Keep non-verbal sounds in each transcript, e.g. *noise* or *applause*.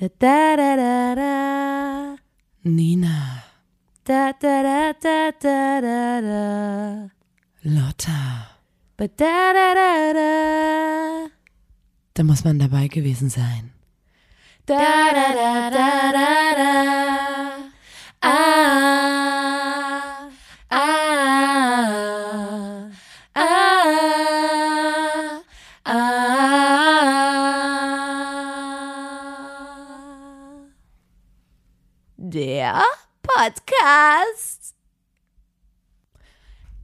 Da, da, da, da, da. Nina, Da, da, da, da, da, da, da. Lotta. Ba, da, da, da, da. Da muss man dabei gewesen sein. Da, da, da, da, da, da. Ah, Podcast.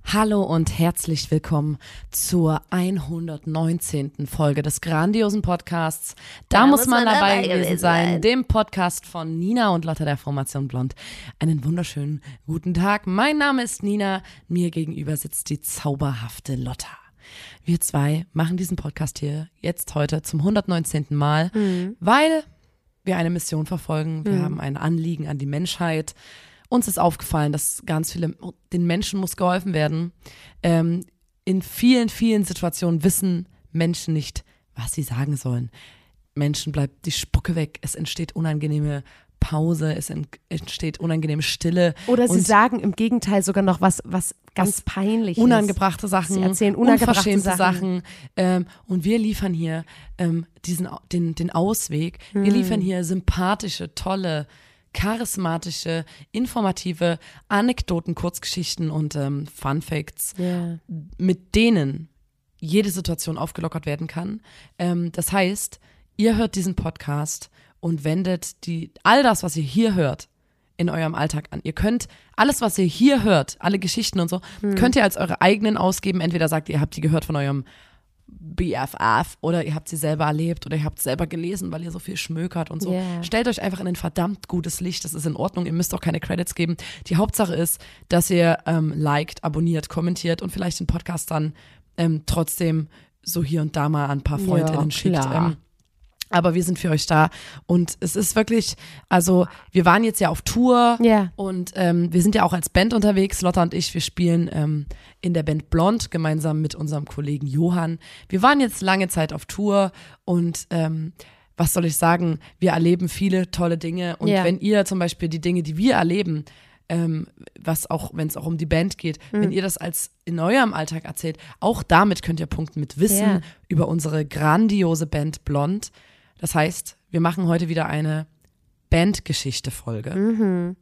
Hallo und herzlich willkommen zur 119. Folge des grandiosen Podcasts. Da, muss man, dabei gewesen sein, dem Podcast von Nina und Lotta der Formation Blond. Einen wunderschönen guten Tag. Mein Name ist Nina. Mir gegenüber sitzt die zauberhafte Lotta. Wir zwei machen diesen Podcast hier jetzt heute zum 119. Mal, weil wir eine Mission verfolgen. Wir haben ein Anliegen an die Menschheit. Uns ist aufgefallen, dass ganz viele, den Menschen muss geholfen werden. Ähm, in vielen, vielen Situationen wissen Menschen nicht, was sie sagen sollen. Menschen bleibt die Spucke weg. Es entsteht unangenehme Pause. Es ent- entsteht unangenehme Stille. Oder sie sagen im Gegenteil sogar noch was, was ganz peinlich unangebrachte Sachen, Sie erzählen unangebrachte Sachen. Sachen. Ähm, und wir liefern hier ähm, diesen, den, den Ausweg. Hm. Wir liefern hier sympathische, tolle, charismatische, informative Anekdoten, Kurzgeschichten und ähm, Fun Facts, Ja. mit denen jede Situation aufgelockert werden kann. Ähm, das heißt, ihr hört diesen Podcast und wendet die, all das, was ihr hier hört, in eurem Alltag an. Ihr könnt alles, was ihr hier hört, alle Geschichten und so, könnt ihr als eure eigenen ausgeben. Entweder sagt ihr, ihr habt die gehört von eurem BFF oder ihr habt sie selber erlebt oder ihr habt selber gelesen, weil ihr so viel schmökert und so. Yeah. Stellt euch einfach in ein verdammt gutes Licht. Das ist in Ordnung. Ihr müsst auch keine Credits geben. Die Hauptsache ist, dass ihr ähm, liked, abonniert, kommentiert und vielleicht den Podcast dann ähm, trotzdem so hier und da mal an ein paar Ja, Freundinnen schickt. klar. Ähm, aber wir sind für euch da und es ist wirklich, also wir waren jetzt ja auf Tour Ja. und ähm, wir sind ja auch als Band unterwegs, Lotta und ich, wir spielen ähm, in der Band Blond gemeinsam mit unserem Kollegen Johann. Wir waren jetzt lange Zeit auf Tour und ähm, was soll ich sagen, wir erleben viele tolle Dinge und Ja. wenn ihr zum Beispiel die Dinge, die wir erleben, ähm, was auch, wenn es auch um die Band geht, Hm. wenn ihr das als in eurem Alltag erzählt, auch damit könnt ihr punkten mit Wissen Ja. über unsere grandiose Band Blond. Das heißt, wir machen heute wieder eine Bandgeschichte-Folge. Mhm.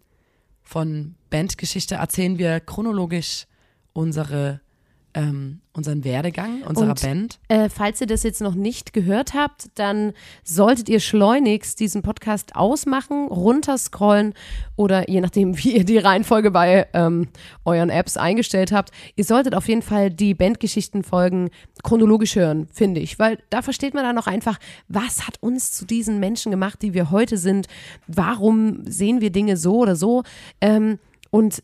Von Bandgeschichte erzählen wir chronologisch unsere, ähm, unseren Werdegang unserer Und- Band. Äh, falls ihr das jetzt noch nicht gehört habt, dann solltet ihr schleunigst diesen Podcast ausmachen, runterscrollen oder je nachdem, *laughs* wie ihr die Reihenfolge bei ähm, euren Apps eingestellt habt. Ihr solltet auf jeden Fall die Bandgeschichtenfolgen chronologisch hören, finde ich, weil da versteht man dann auch einfach, was hat uns zu diesen Menschen gemacht, die wir heute sind. Warum sehen wir Dinge so oder so? Ähm, und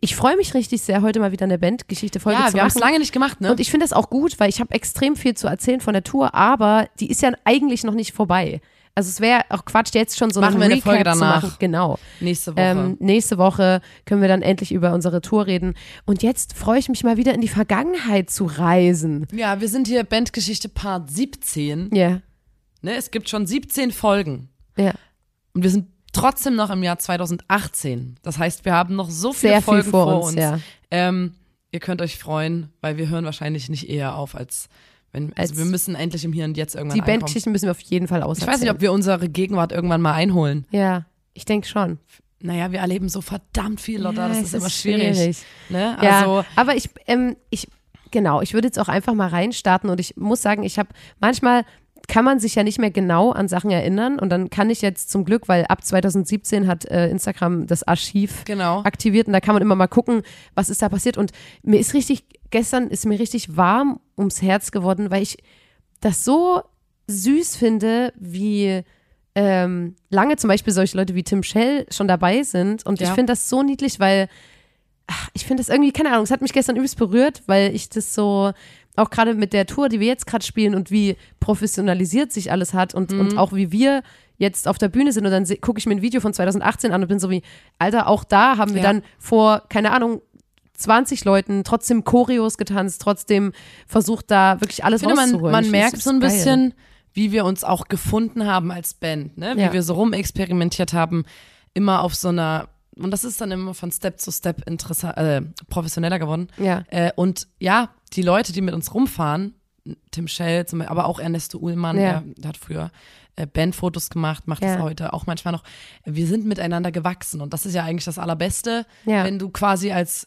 ich freue mich richtig sehr, heute mal wieder eine Bandgeschichte-Folge Ja, zu wir haben es machen. lange nicht gemacht, ne? Und ich finde das auch gut, weil ich habe extrem viel zu erzählen von der Tour, aber die ist ja eigentlich noch nicht vorbei. Also es wäre auch Quatsch, jetzt schon so Machen einen wir eine Recap Folge zu danach. machen. Genau. Nächste Woche. Ähm, nächste Woche können wir dann endlich über unsere Tour reden. Und jetzt freue ich mich mal wieder in die Vergangenheit zu reisen. ja, wir sind hier Bandgeschichte Part 17. Ja, Ne? Es gibt schon 17 Folgen. ja. Und wir sind trotzdem noch im Jahr 2018. Das heißt, wir haben noch so viele Sehr viel Folgen vor vor uns, uns. ja. Ähm, ihr könnt euch freuen, weil wir hören wahrscheinlich nicht eher auf, als wenn. Also Als- wir müssen endlich im Hier und Jetzt irgendwann Die ankommen. Bandgeschichten müssen wir auf jeden Fall Ich auserzählen. weiß nicht, ob wir unsere Gegenwart irgendwann mal einholen. Ja, ich denke schon. Naja, wir erleben so verdammt viel, Lotta. Ja, das es ist immer schwierig. Ne? Ja, Also, aber ich, ähm, ich, genau, ich würde jetzt auch einfach mal reinstarten und ich muss sagen, ich habe manchmal kann man sich ja nicht mehr genau an Sachen erinnern und dann kann ich jetzt zum Glück, weil ab 2017 hat äh, Instagram das Archiv genau. aktiviert und da kann man immer mal gucken, was ist da passiert und mir ist richtig, gestern ist mir richtig warm ums Herz geworden, weil ich das so süß finde, wie ähm, lange zum Beispiel solche Leute wie Tim Shell schon dabei sind und ich Ja. finde das so niedlich, weil ach, ich finde das irgendwie, keine Ahnung, es hat mich gestern übelst berührt, weil ich das so, auch gerade mit der Tour, die wir jetzt gerade spielen und wie professionalisiert sich alles hat und, und auch wie wir jetzt auf der Bühne sind und dann gucke ich mir ein Video von 2018 an und bin so wie, Alter, auch da haben wir Ja. dann vor, keine Ahnung, 20 Leuten trotzdem Choreos getanzt, trotzdem versucht da wirklich alles Ich finde, man, rauszuholen. man Ich merkt so ein geil. bisschen, wie wir uns auch gefunden haben als Band, ne? Wie Ja. wir so rumexperimentiert haben, immer auf so einer, und das ist dann immer von Step zu Step interessant, äh, professioneller geworden. Ja. Äh, und ja, die Leute, die mit uns rumfahren, Tim Schell, zum Beispiel, aber auch Ernesto Uhlmann, Ja. der, der hat früher äh, Bandfotos gemacht, macht Ja. das heute auch manchmal noch. Wir sind miteinander gewachsen und das ist ja eigentlich das Allerbeste, Ja. wenn du quasi als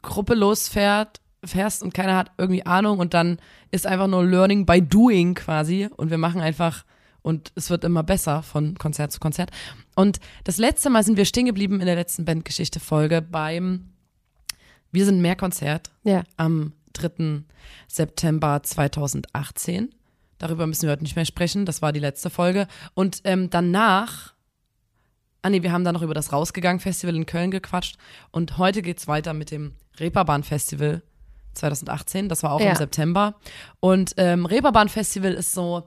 Gruppe losfährt, fährst und keiner hat irgendwie Ahnung und dann ist einfach nur Learning by Doing quasi und wir machen einfach und es wird immer besser von Konzert zu Konzert. Und das letzte Mal sind wir stehen geblieben in der letzten Bandgeschichte-Folge beim Wir sind mehr Konzert Ja. am 3. September 2018. Darüber müssen wir heute nicht mehr sprechen. Das war die letzte Folge. Und ähm, danach, ah nee, wir haben dann noch über das Rausgegangen-Festival in Köln gequatscht. Und heute geht's weiter mit dem Reeperbahn-Festival 2018. Das war auch Ja. im September. Und ähm, Reeperbahn-Festival ist so,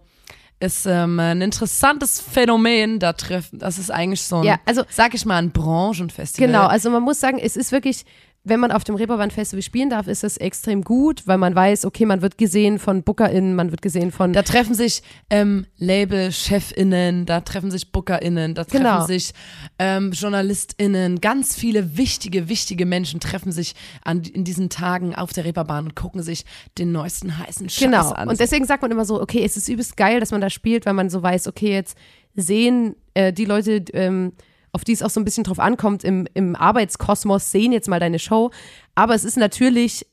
ist ähm, ein interessantes Phänomen. Da treffen, das ist eigentlich so ein, Ja, also- sag ich mal, ein Branchenfestival. Genau, also man muss sagen, es ist wirklich, wenn man auf dem Reeperbahn Festival spielen darf, ist es extrem gut, weil man weiß, okay, man wird gesehen von BookerInnen, man wird gesehen von Da treffen sich ähm, Label-ChefInnen, da treffen sich BookerInnen, da treffen Genau. sich ähm, JournalistInnen, ganz viele wichtige, wichtige Menschen treffen sich an, in diesen Tagen auf der Reeperbahn und gucken sich den neuesten heißen Scheiß Genau. an. Und deswegen sagt man immer so, okay, es ist übelst geil, dass man da spielt, weil man so weiß, okay, jetzt sehen äh, die Leute, ähm, auf die es auch so ein bisschen drauf ankommt, im, im Arbeitskosmos, sehen jetzt mal deine Show. Aber es ist natürlich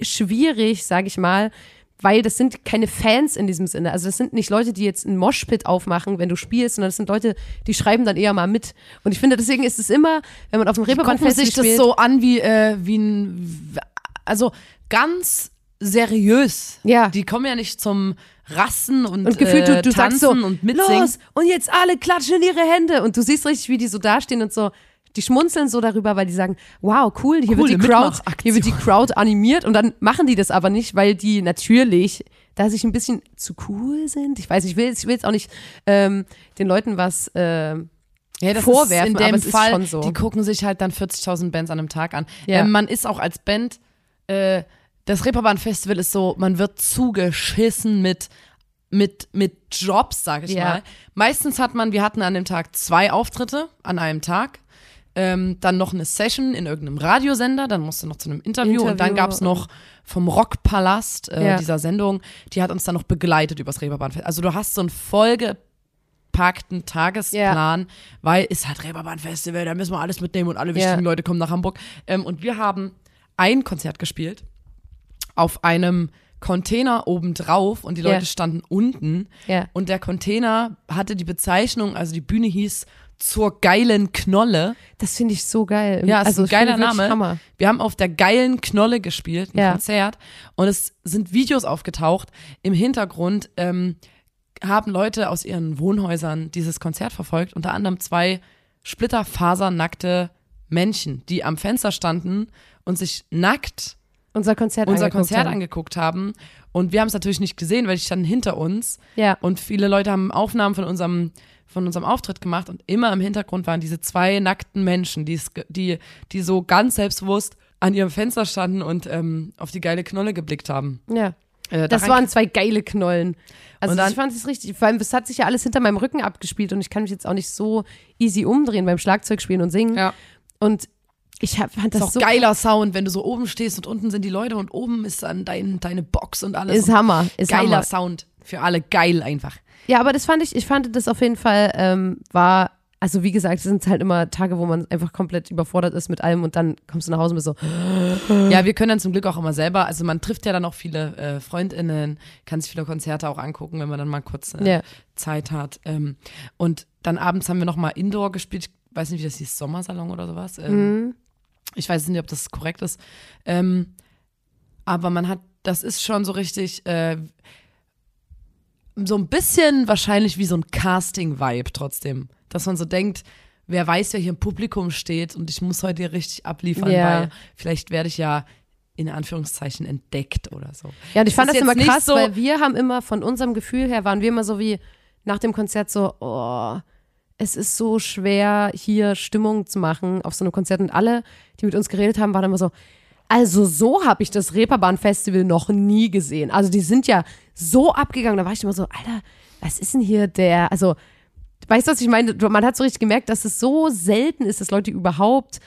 schwierig, sage ich mal, weil das sind keine Fans in diesem Sinne. Also das sind nicht Leute, die jetzt einen Moshpit aufmachen, wenn du spielst, sondern das sind Leute, die schreiben dann eher mal mit. Und ich finde, deswegen ist es immer, wenn man auf dem Reeperbahn Festival sich das spielt, so an wie, äh, wie ein, also ganz seriös. Ja. Die kommen ja nicht zum Rassen und, Und gefühlt, äh, du, du tanzen sagst so, und mitsingen. los, und jetzt alle klatschen in ihre Hände. Und du siehst richtig, wie die so dastehen und so, die schmunzeln so darüber, weil die sagen, wow, cool, hier, wird die, Crowd, hier wird die Crowd animiert. Und dann machen die das aber nicht, weil die natürlich, da sich ein bisschen zu cool sind. Ich weiß, ich will, ich will jetzt auch nicht ähm, den Leuten was ähm, ja, das vorwerfen, ist in dem aber Fall, schon so. die gucken sich halt dann 40.000 Bands an einem Tag an. Ja. Ähm, man ist auch als Band, äh, das Reeperbahn Festival ist so, man wird zugeschissen mit mit mit Jobs, sag ich Ja. mal. Meistens hat man, wir hatten an dem Tag zwei Auftritte an einem Tag. Ähm, dann noch eine Session in irgendeinem Radiosender, dann musste noch zu einem Interview, und dann Interview gab's noch vom Rockpalast äh, Ja. dieser Sendung, die hat uns dann noch begleitet übers Reeperbahn Festival. Also du hast so einen vollgepackten Tagesplan, weil ist halt Reeperbahn Festival, da müssen wir alles mitnehmen und alle wichtigen. Leute kommen nach Hamburg. Ähm, und wir haben ein Konzert gespielt auf einem Container obendrauf und die Leute Ja. standen unten. Ja. Und der Container hatte die Bezeichnung, also die Bühne hieß zur geilen Knolle. Das finde ich so geil. Ja, ist also ein geiler Name. Hammer. Wir haben auf der geilen Knolle gespielt, ein Ja. Konzert. Und es sind Videos aufgetaucht. Im Hintergrund ähm, haben Leute aus ihren Wohnhäusern dieses Konzert verfolgt. Unter anderem zwei splitterfasernackte Männchen, die am Fenster standen und sich nackt Unser Konzert unser angeguckt Konzert haben. angeguckt haben. Und wir haben es natürlich nicht gesehen, weil die standen hinter uns. Ja. Und viele Leute haben Aufnahmen von unserem, von unserem Auftritt gemacht. Und immer im Hintergrund waren diese zwei nackten Menschen, die, die, die so ganz selbstbewusst an ihrem Fenster standen und ähm, auf die geile Knolle geblickt haben. Ja. Äh, Das waren zwei geile Knollen. Also dann- ich fand es richtig, vor allem, es hat sich ja alles hinter meinem Rücken abgespielt und ich kann mich jetzt auch nicht so easy umdrehen beim Schlagzeugspielen und singen. Ja. Und ich hab, fand Das das ist so auch geiler Sound, wenn du so oben stehst und unten sind die Leute und oben ist dann dein, deine Box und alles. Ist und Hammer, ist Geiler Hammer. Sound. Für alle geil einfach. Ja, aber das fand ich, ich fand das auf jeden Fall ähm, war, also wie gesagt, es sind halt immer Tage, wo man einfach komplett überfordert ist mit allem und dann kommst du nach Hause und bist so, Ja, wir können dann zum Glück auch immer selber, also man trifft ja dann auch viele äh, FreundInnen, kann sich viele Konzerte auch angucken, wenn man dann mal kurz äh, Ja. Zeit hat. Ähm, und dann abends haben wir noch mal Indoor gespielt, ich weiß nicht, wie das hieß, Sommersalon oder sowas. Ähm, Ich weiß nicht, ob das korrekt ist. Ähm, aber man hat, das ist schon so richtig, äh, so ein bisschen wahrscheinlich wie so ein Casting-Vibe trotzdem. Dass man so denkt, wer weiß, wer hier im Publikum steht und ich muss heute hier richtig abliefern, Ja. weil vielleicht werde ich ja in Anführungszeichen entdeckt oder so. Ja, und ich Es fand das immer krass, so- weil wir haben immer von unserem Gefühl her, waren wir immer so wie nach dem Konzert so, oh, es ist so schwer, hier Stimmung zu machen auf so einem Konzert. Und alle, die mit uns geredet haben, waren immer so, also so habe ich das Reeperbahn-Festival noch nie gesehen. Also die sind ja so abgegangen. Da war ich immer so, Alter, was ist denn hier der, also, weißt du, was ich meine? Man hat so richtig gemerkt, dass es so selten ist, dass Leute überhaupt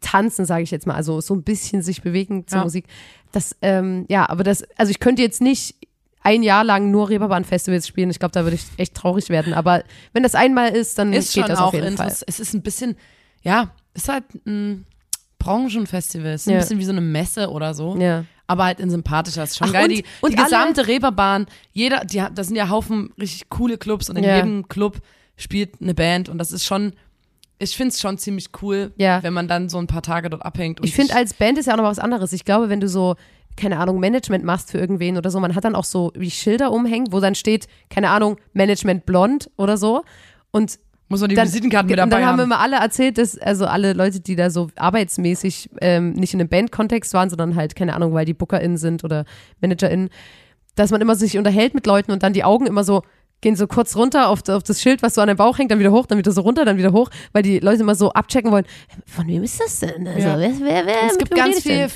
tanzen, sage ich jetzt mal, also so ein bisschen sich bewegen zur Ja. Musik. Das, ähm, ja, aber das, also ich könnte jetzt nicht ein Jahr lang nur Reeperbahn-Festivals spielen. Ich glaube, da würde ich echt traurig werden. Aber wenn das einmal ist, dann ist geht schon das auch auf jeden Fall. interessant. Es ist ein bisschen, ja, ist halt ein Branchenfestival. Es ist ein Ja. bisschen wie so eine Messe oder so. Ja. Aber halt in sympathischer. Ist schon Ach, geil. und- die und die gesamte Reeperbahn, jeder, die, hat- da sind ja Haufen richtig coole Clubs und in Ja. jedem Club spielt eine Band und das ist schon, ich finde es schon ziemlich cool, Ja. wenn man dann so ein paar Tage dort abhängt. Und Ich finde, als Band ist ja auch noch was anderes. Ich glaube, wenn du so, keine Ahnung, Management machst für irgendwen oder so, man hat dann auch so wie Schilder umhängt, wo dann steht, keine Ahnung, Management blond oder so. Und muss man die dann, Visitenkarten mit dabei dann haben haben. immer alle erzählt, dass, also alle Leute, die da so arbeitsmäßig ähm, nicht in einem Bandkontext waren, sondern halt, keine Ahnung, weil die BookerInnen sind oder ManagerInnen, dass man immer sich unterhält mit Leuten und dann die Augen immer so gehen so kurz runter auf, auf das Schild, was so an dem Bauch hängt, dann wieder hoch, dann wieder so runter, dann wieder hoch, weil die Leute immer so abchecken wollen, von wem ist das denn? Also, Ja. wer, wer, wer, es gibt ganz viel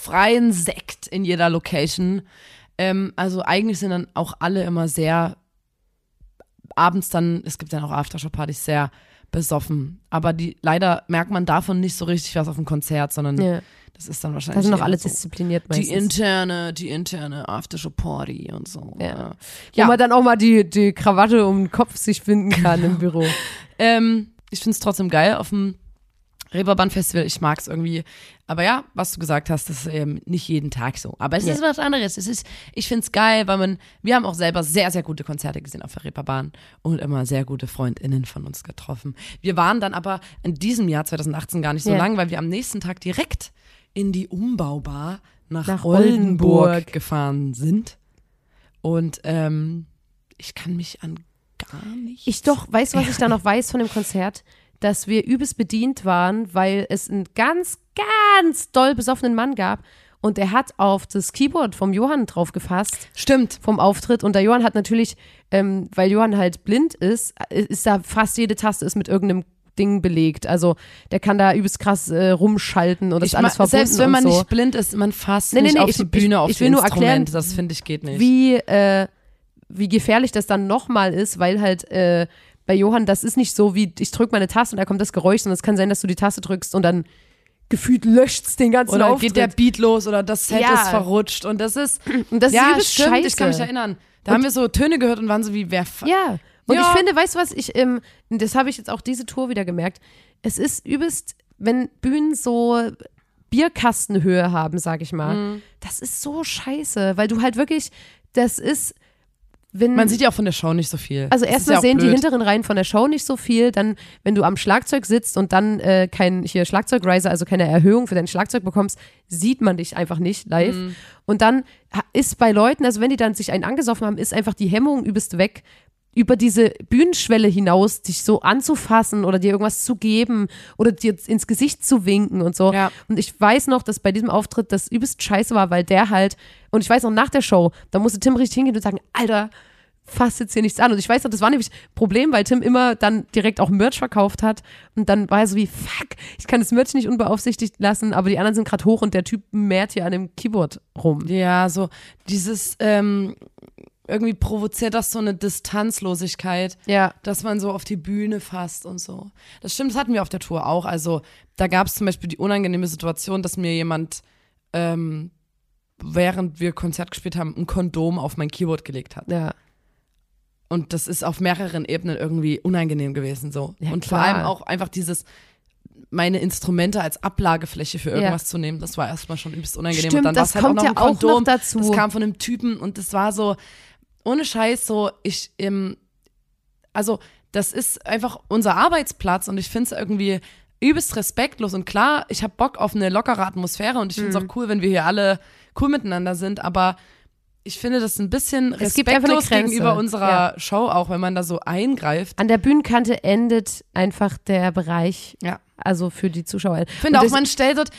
freien Sekt in jeder Location. Ähm, also eigentlich sind dann auch alle immer sehr abends dann, es gibt dann auch Aftershow-Partys, sehr besoffen. Aber die leider merkt man davon nicht so richtig was auf dem Konzert, sondern Ja, das ist dann wahrscheinlich. da sind noch alle so diszipliniert die meistens. interne, die interne Aftershow-Party und so. Ja. Ja. Wo man dann auch mal die, die Krawatte um den Kopf sich finden kann im *laughs* Büro. Ähm, ich finde es trotzdem geil auf dem Reeperbahn-Festival. Ich mag es irgendwie. Aber ja, was du gesagt hast, das ist eben nicht jeden Tag so. Aber es Ja. ist was anderes. Es ist, ich finde es geil, weil man, wir haben auch selber sehr, sehr gute Konzerte gesehen auf der Reeperbahn und immer sehr gute FreundInnen von uns getroffen. Wir waren dann aber in diesem Jahr 2018 gar nicht so Ja. lang, weil wir am nächsten Tag direkt in die Umbaubar nach, Nach Oldenburg, Oldenburg. gefahren sind. Und ähm, ich kann mich an gar nichts Ich doch, weißt du, was ich da noch weiß von dem Konzert? Dass wir übelst bedient waren, weil es einen ganz, ganz doll besoffenen Mann gab und der hat auf das Keyboard vom Johann drauf gefasst Stimmt. vom Auftritt und der Johann hat natürlich, ähm, weil Johann halt blind ist, äh, ist da fast jede Taste ist mit irgendeinem Ding belegt. Also der kann da übelst krass äh, rumschalten und das Ich ist alles verbunden selbst wenn man so. nicht blind ist, man fasst Nee, nee, nicht nee, auf ich- die Bühne, ich- auf ich die will nur erklären, das finde ich geht nicht. wie, äh, wie gefährlich das dann nochmal ist, weil halt äh, bei Johann, das ist nicht so wie, ich drücke meine Taste und da kommt das Geräusch, sondern es kann sein, dass du die Taste drückst und dann gefühlt löscht's den ganzen oder Auftritt. geht der Beat los oder das Set Ja. ist verrutscht und das ist *clears throat* und das ja ist übelst stimmt, scheiße. ich kann mich erinnern. Da haben wir so Töne gehört und waren so wie wer Ja. Und Ja. ich finde, weißt du was, ich, ähm, das habe ich jetzt auch diese Tour wieder gemerkt. Es ist übelst, wenn Bühnen so Bierkastenhöhe haben, sag ich mal, Mhm. das ist so scheiße, weil du halt wirklich, das ist, wenn. Man sieht ja auch von der Show nicht so viel. also erstmal ja sehen die blöd. hinteren Reihen von der Show nicht so viel, dann, wenn du am Schlagzeug sitzt und dann äh, kein hier Schlagzeugriser, also keine Erhöhung für dein Schlagzeug bekommst, sieht man dich einfach nicht live. Mhm. Und dann ist bei Leuten, also wenn die dann sich einen angesoffen haben, ist einfach die Hemmung übelst weg, über diese Bühnenschwelle hinaus dich so anzufassen oder dir irgendwas zu geben oder dir ins Gesicht zu winken und so. Ja. Und ich weiß noch, dass bei diesem Auftritt das übelst scheiße war, weil der halt, und ich weiß noch nach der Show, da musste Tim richtig hingehen und sagen, Alter, fass jetzt hier nichts an. Und ich weiß noch, das war nämlich ein Problem, weil Tim immer dann direkt auch Merch verkauft hat. Und dann war er so wie, fuck, ich kann das Merch nicht unbeaufsichtigt lassen, aber die anderen sind gerade hoch und der Typ mehrt hier an dem Keyboard rum. Ja, so dieses ähm, irgendwie provoziert das so eine Distanzlosigkeit. Ja. dass man so auf die Bühne fasst und so. Das stimmt, das hatten wir auf der Tour auch. Also da gab es zum Beispiel die unangenehme Situation, dass mir jemand, ähm, während wir Konzert gespielt haben, ein Kondom auf mein Keyboard gelegt hat. Ja. Und das ist auf mehreren Ebenen irgendwie unangenehm gewesen so. Ja, und vor klar. allem auch einfach dieses meine Instrumente als Ablagefläche für irgendwas zu nehmen, das war erstmal schon übelst unangenehm. Stimmt, und dann das halt kommt auch noch ja ein auch noch Kondom. dazu. Das kam von einem Typen und das war so, ohne Scheiß, so, ich, ähm, also das ist einfach unser Arbeitsplatz und ich finde es irgendwie übelst respektlos und klar, ich habe Bock auf eine lockere Atmosphäre und ich finde es Mhm. auch cool, wenn wir hier alle cool miteinander sind, aber ich finde das ein bisschen respektlos gegenüber unserer Show, auch wenn man da so eingreift. An der Bühnenkante endet einfach der Bereich, Ja. also für die Zuschauer. Ich finde auch, man stellt dort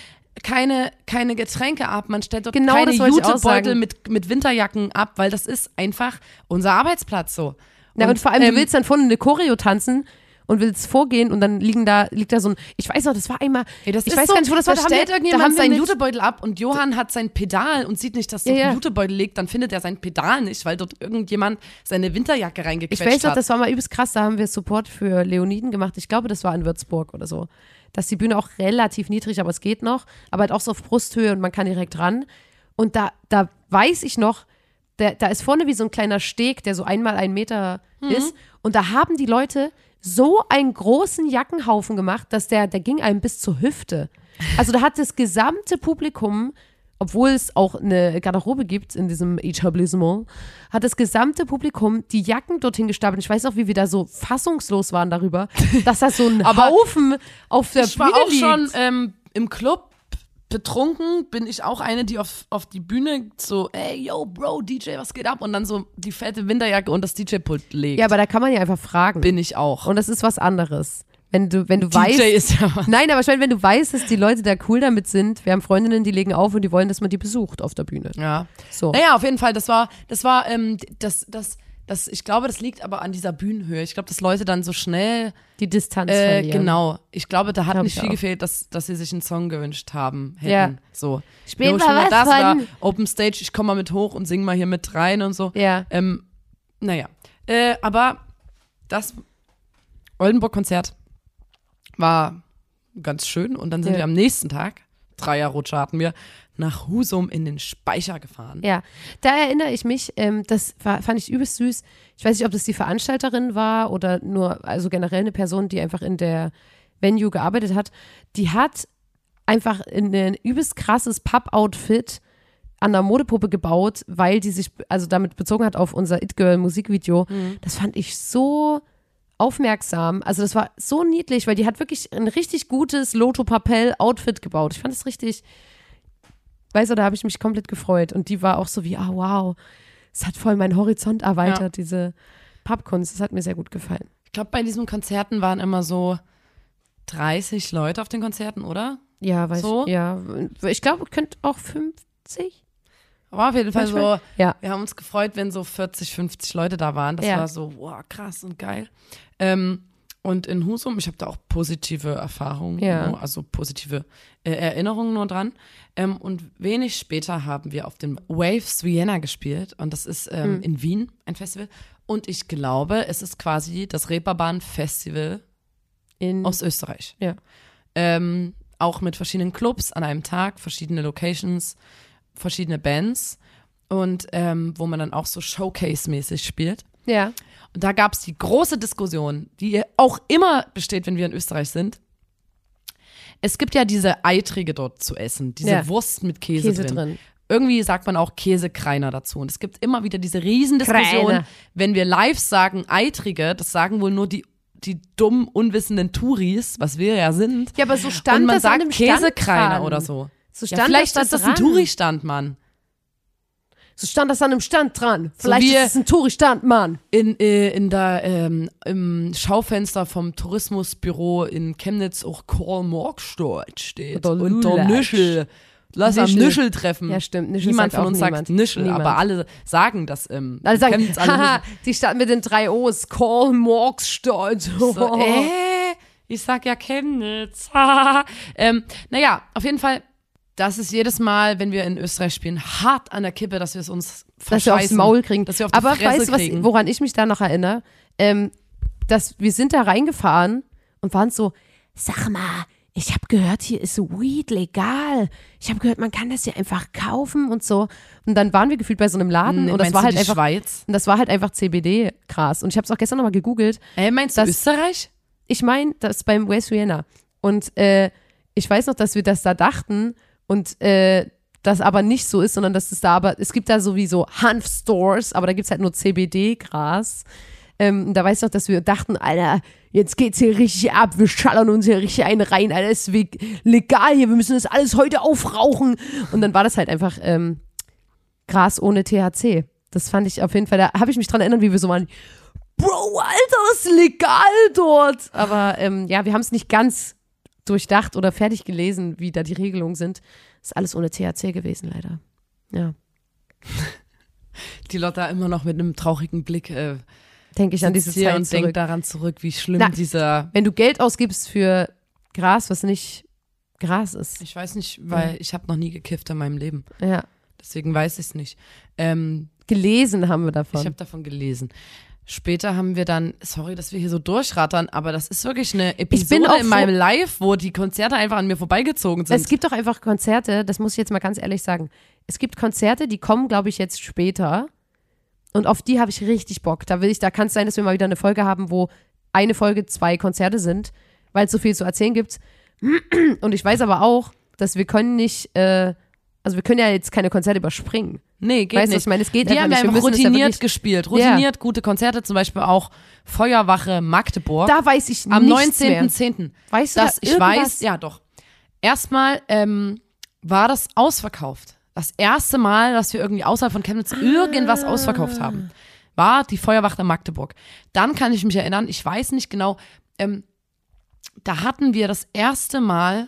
keine, keine Getränke ab, man stellt dort Genau keine ich Jutebeutel mit, mit Winterjacken ab, weil das ist einfach unser Arbeitsplatz so. Na, und, vor allem, ähm, du willst dann vorne eine Choreo tanzen und willst vorgehen und dann liegen da, liegt da so ein, ich weiß noch, das war einmal, Ey, das ich weiß so, gar nicht, wo das war, da da haben stellt wir- da irgendjemand haben seinen Jutebeutel ab und Johann hat sein Pedal und sieht nicht, dass Ja, dort ja. ein Jutebeutel liegt, dann findet er sein Pedal nicht, weil dort irgendjemand seine Winterjacke Ich reingequetscht weiß noch, hat. das war mal übelst krass, da haben wir Support für Leoniden gemacht. Ich glaube, das war in Würzburg oder so. Da ist die Bühne auch relativ niedrig, aber es geht noch. Aber halt auch so auf Brusthöhe und man kann direkt ran. Und da, da weiß ich noch, der, da ist vorne wie so ein kleiner Steg, der so einmal einen Meter ist. Und da haben die Leute so einen großen Jackenhaufen gemacht, dass der, der ging einem bis zur Hüfte. Also da hat das gesamte Publikum, obwohl es auch eine Garderobe gibt in diesem Etablissement, hat das gesamte Publikum die Jacken dorthin gestapelt. Ich weiß auch, wie wir da so fassungslos waren darüber, *laughs* dass da so ein Aber Haufen auf der ich war Bühne auch liegt. schon ähm, im Club betrunken, bin ich auch eine, die auf, auf die Bühne so, ey, yo, Bro, DJ, was geht ab? Und dann so die fette Winterjacke und das DJ-Pult legt. Ja, aber da kann man ja einfach fragen. bin ich auch. Und das ist was anderes. Wenn du, wenn du DJ weißt. ist ja was. Nein, aber ich meine, wenn du weißt, dass die Leute da cool damit sind, wir haben Freundinnen, die legen auf und die wollen, dass man die besucht auf der Bühne. Ja. So. Naja, auf jeden Fall, das war, das war, ähm, das, das, das, ich glaube, das liegt aber an dieser Bühnenhöhe. Ich glaube, dass Leute dann so schnell, Die Distanz äh, verlieren. genau. Ich glaube, da hat Glaub nicht ich viel auch. gefehlt, dass, dass sie sich einen Song gewünscht haben, hätten. Ja. So. Spiel Jo, mal was das von- Open Stage, ich komme mal mit hoch und sing mal hier mit rein und so. Ja. Ähm, naja. Äh, aber das Oldenburg-Konzert war ganz schön und dann sind Ja. wir am nächsten Tag, Dreierrutsche hatten wir, nach Husum in den Speicher gefahren. Ja, da erinnere ich mich, ähm, das war, fand ich übelst süß. Ich weiß nicht, ob das die Veranstalterin war oder nur, also generell eine Person, die einfach in der Venue gearbeitet hat. Die hat einfach in ein übelst krasses Pub-Outfit an der Modepuppe gebaut, weil die sich also damit bezogen hat auf unser It Girl Musikvideo. Das fand ich so aufmerksam. Also das war so niedlich, weil die hat wirklich ein richtig gutes Lotto Papel Outfit gebaut. Ich fand es richtig, weißt du, da habe ich mich komplett gefreut. Und die war auch so wie, ah wow, es hat voll meinen Horizont erweitert, Ja. diese Pappkunst. Das hat mir sehr gut gefallen. Ich glaube, bei diesen Konzerten waren immer so 30 Leute auf den Konzerten, oder? Ja, weiß So? ich. Ja, ich glaube, könnte auch 50. Aber auf jeden Fall so, Ja. wir haben uns gefreut, wenn so 40, 50 Leute da waren. Das Ja. war so, wow, krass und geil. Ähm, und in Husum, ich habe da auch positive Erfahrungen, Ja. nur, also positive äh, Erinnerungen nur dran. Ähm, und wenig später haben wir auf dem Waves Vienna gespielt. Und das ist ähm, Hm. in Wien ein Festival. Und ich glaube, es ist quasi das Reeperbahn-Festival aus Österreich. Ja. Ähm, auch mit verschiedenen Clubs an einem Tag, verschiedene Locations, verschiedene Bands und ähm, wo man dann auch so Showcase-mäßig spielt. ja. Und da gab es die große Diskussion, die auch immer besteht, wenn wir in Österreich sind. Es gibt ja diese Eitrige dort zu essen, diese Ja. Wurst mit Käse, Käse drin. drin. Irgendwie sagt man auch Käsekreiner dazu. Und es gibt immer wieder diese Riesendiskussion, Kreiner. wenn wir live sagen Eitrige, das sagen wohl nur die, die dumm unwissenden Touris, was wir ja sind. Ja, aber so stand und man das sagt Käsekreiner oder so. So Ja, stand vielleicht das ist da das ein dran. Touri-Stand, Mann. So stand das an einem Stand dran. Vielleicht wie- ist es ein Touri-Stand, Mann. In, äh, in der, ähm, im Schaufenster vom Tourismusbüro in Chemnitz auch Karl Marx-Stadt steht. Oder und der. Nischel. Lass am Nischel. Nischel treffen. Ja, stimmt. Nischel niemand von uns niemand. sagt Nischel, Niemand. aber alle sagen das im Alle sagen, Chemnitz alle haha, Nischel. die Stadt mit den drei O's, Karl Marx Stadt. So, äh, *laughs* ich sag ja Chemnitz. *laughs* ähm, naja, auf jeden Fall, das ist jedes Mal, wenn wir in Österreich spielen, hart an der Kippe, dass wir es uns dass wir aufs. Maul kriegen. Dass wir auf die Aber Fresse weißt du, was, woran ich mich da noch erinnere? Ähm, dass wir sind da reingefahren und waren so, sag mal, ich habe gehört, hier ist Weed legal. Ich habe gehört, man kann das hier einfach kaufen und so. Und dann waren wir gefühlt bei so einem Laden Nee, und das war halt einfach, Schweiz. und das war halt einfach CBD-Gras. Und ich habe es auch gestern nochmal gegoogelt. Ey, meinst du Das- Österreich? Ich meine, das beim West Vienna. Und äh, ich weiß noch, dass wir das da dachten und äh, das aber nicht so ist, sondern dass es da aber, es gibt da sowieso Hanf-Stores, aber da gibt es halt nur CBD-Gras. Ähm, da weiß ich noch, dass wir dachten, Alter, jetzt geht's hier richtig ab, wir schallern uns hier richtig einen rein, Alter, ist legal hier, wir müssen das alles heute aufrauchen. Und dann war das halt einfach ähm, Gras ohne THC. Das fand ich auf jeden Fall, da habe ich mich dran erinnert, wie wir so waren, Bro, Alter, ist legal dort. Aber ähm, ja, wir haben es nicht ganz durchdacht oder fertig gelesen, wie da die Regelungen sind. Ist alles ohne THC gewesen, leider. Ja. *laughs* Die Lotta immer noch mit einem traurigen Blick äh, denke ich an diese Zeit und zurück. denk daran zurück, wie schlimm Na, dieser. Wenn du Geld ausgibst für Gras, was nicht Gras ist. Ich weiß nicht, weil ich habe noch nie gekifft in meinem Leben. Ja. Deswegen weiß ich es nicht. Ähm, Gelesen haben wir davon. ich habe davon gelesen. Später haben wir dann, sorry, dass wir hier so durchrattern, aber das ist wirklich eine Episode auch in meinem Live, wo die Konzerte einfach an mir vorbeigezogen sind. Es gibt doch einfach Konzerte, das muss ich jetzt mal ganz ehrlich sagen. Es gibt Konzerte, die kommen, glaube ich, jetzt später. Und auf die habe ich richtig Bock. Da will ich, da kann es sein, dass wir mal wieder eine Folge haben, wo eine Folge zwei Konzerte sind, weil es so viel zu erzählen gibt. Und ich weiß aber auch, dass wir können nicht, äh, also wir können ja jetzt keine Konzerte überspringen. Nee, geht weißt du, nicht. was ich meine? Es geht die einfach haben nicht. ja Wir müssen ja routiniert gespielt. Routiniert gute Konzerte, zum Beispiel auch Feuerwache Magdeburg. Da weiß ich am nichts mehr. 19.10. Weißt du Das, da ich weiß, ja doch. Erstmal ähm, war das ausverkauft. Das erste Mal, dass wir irgendwie außerhalb von Chemnitz irgendwas ausverkauft haben, war die Feuerwache Magdeburg. Dann kann ich mich erinnern, ich weiß nicht genau, ähm, da hatten wir das erste Mal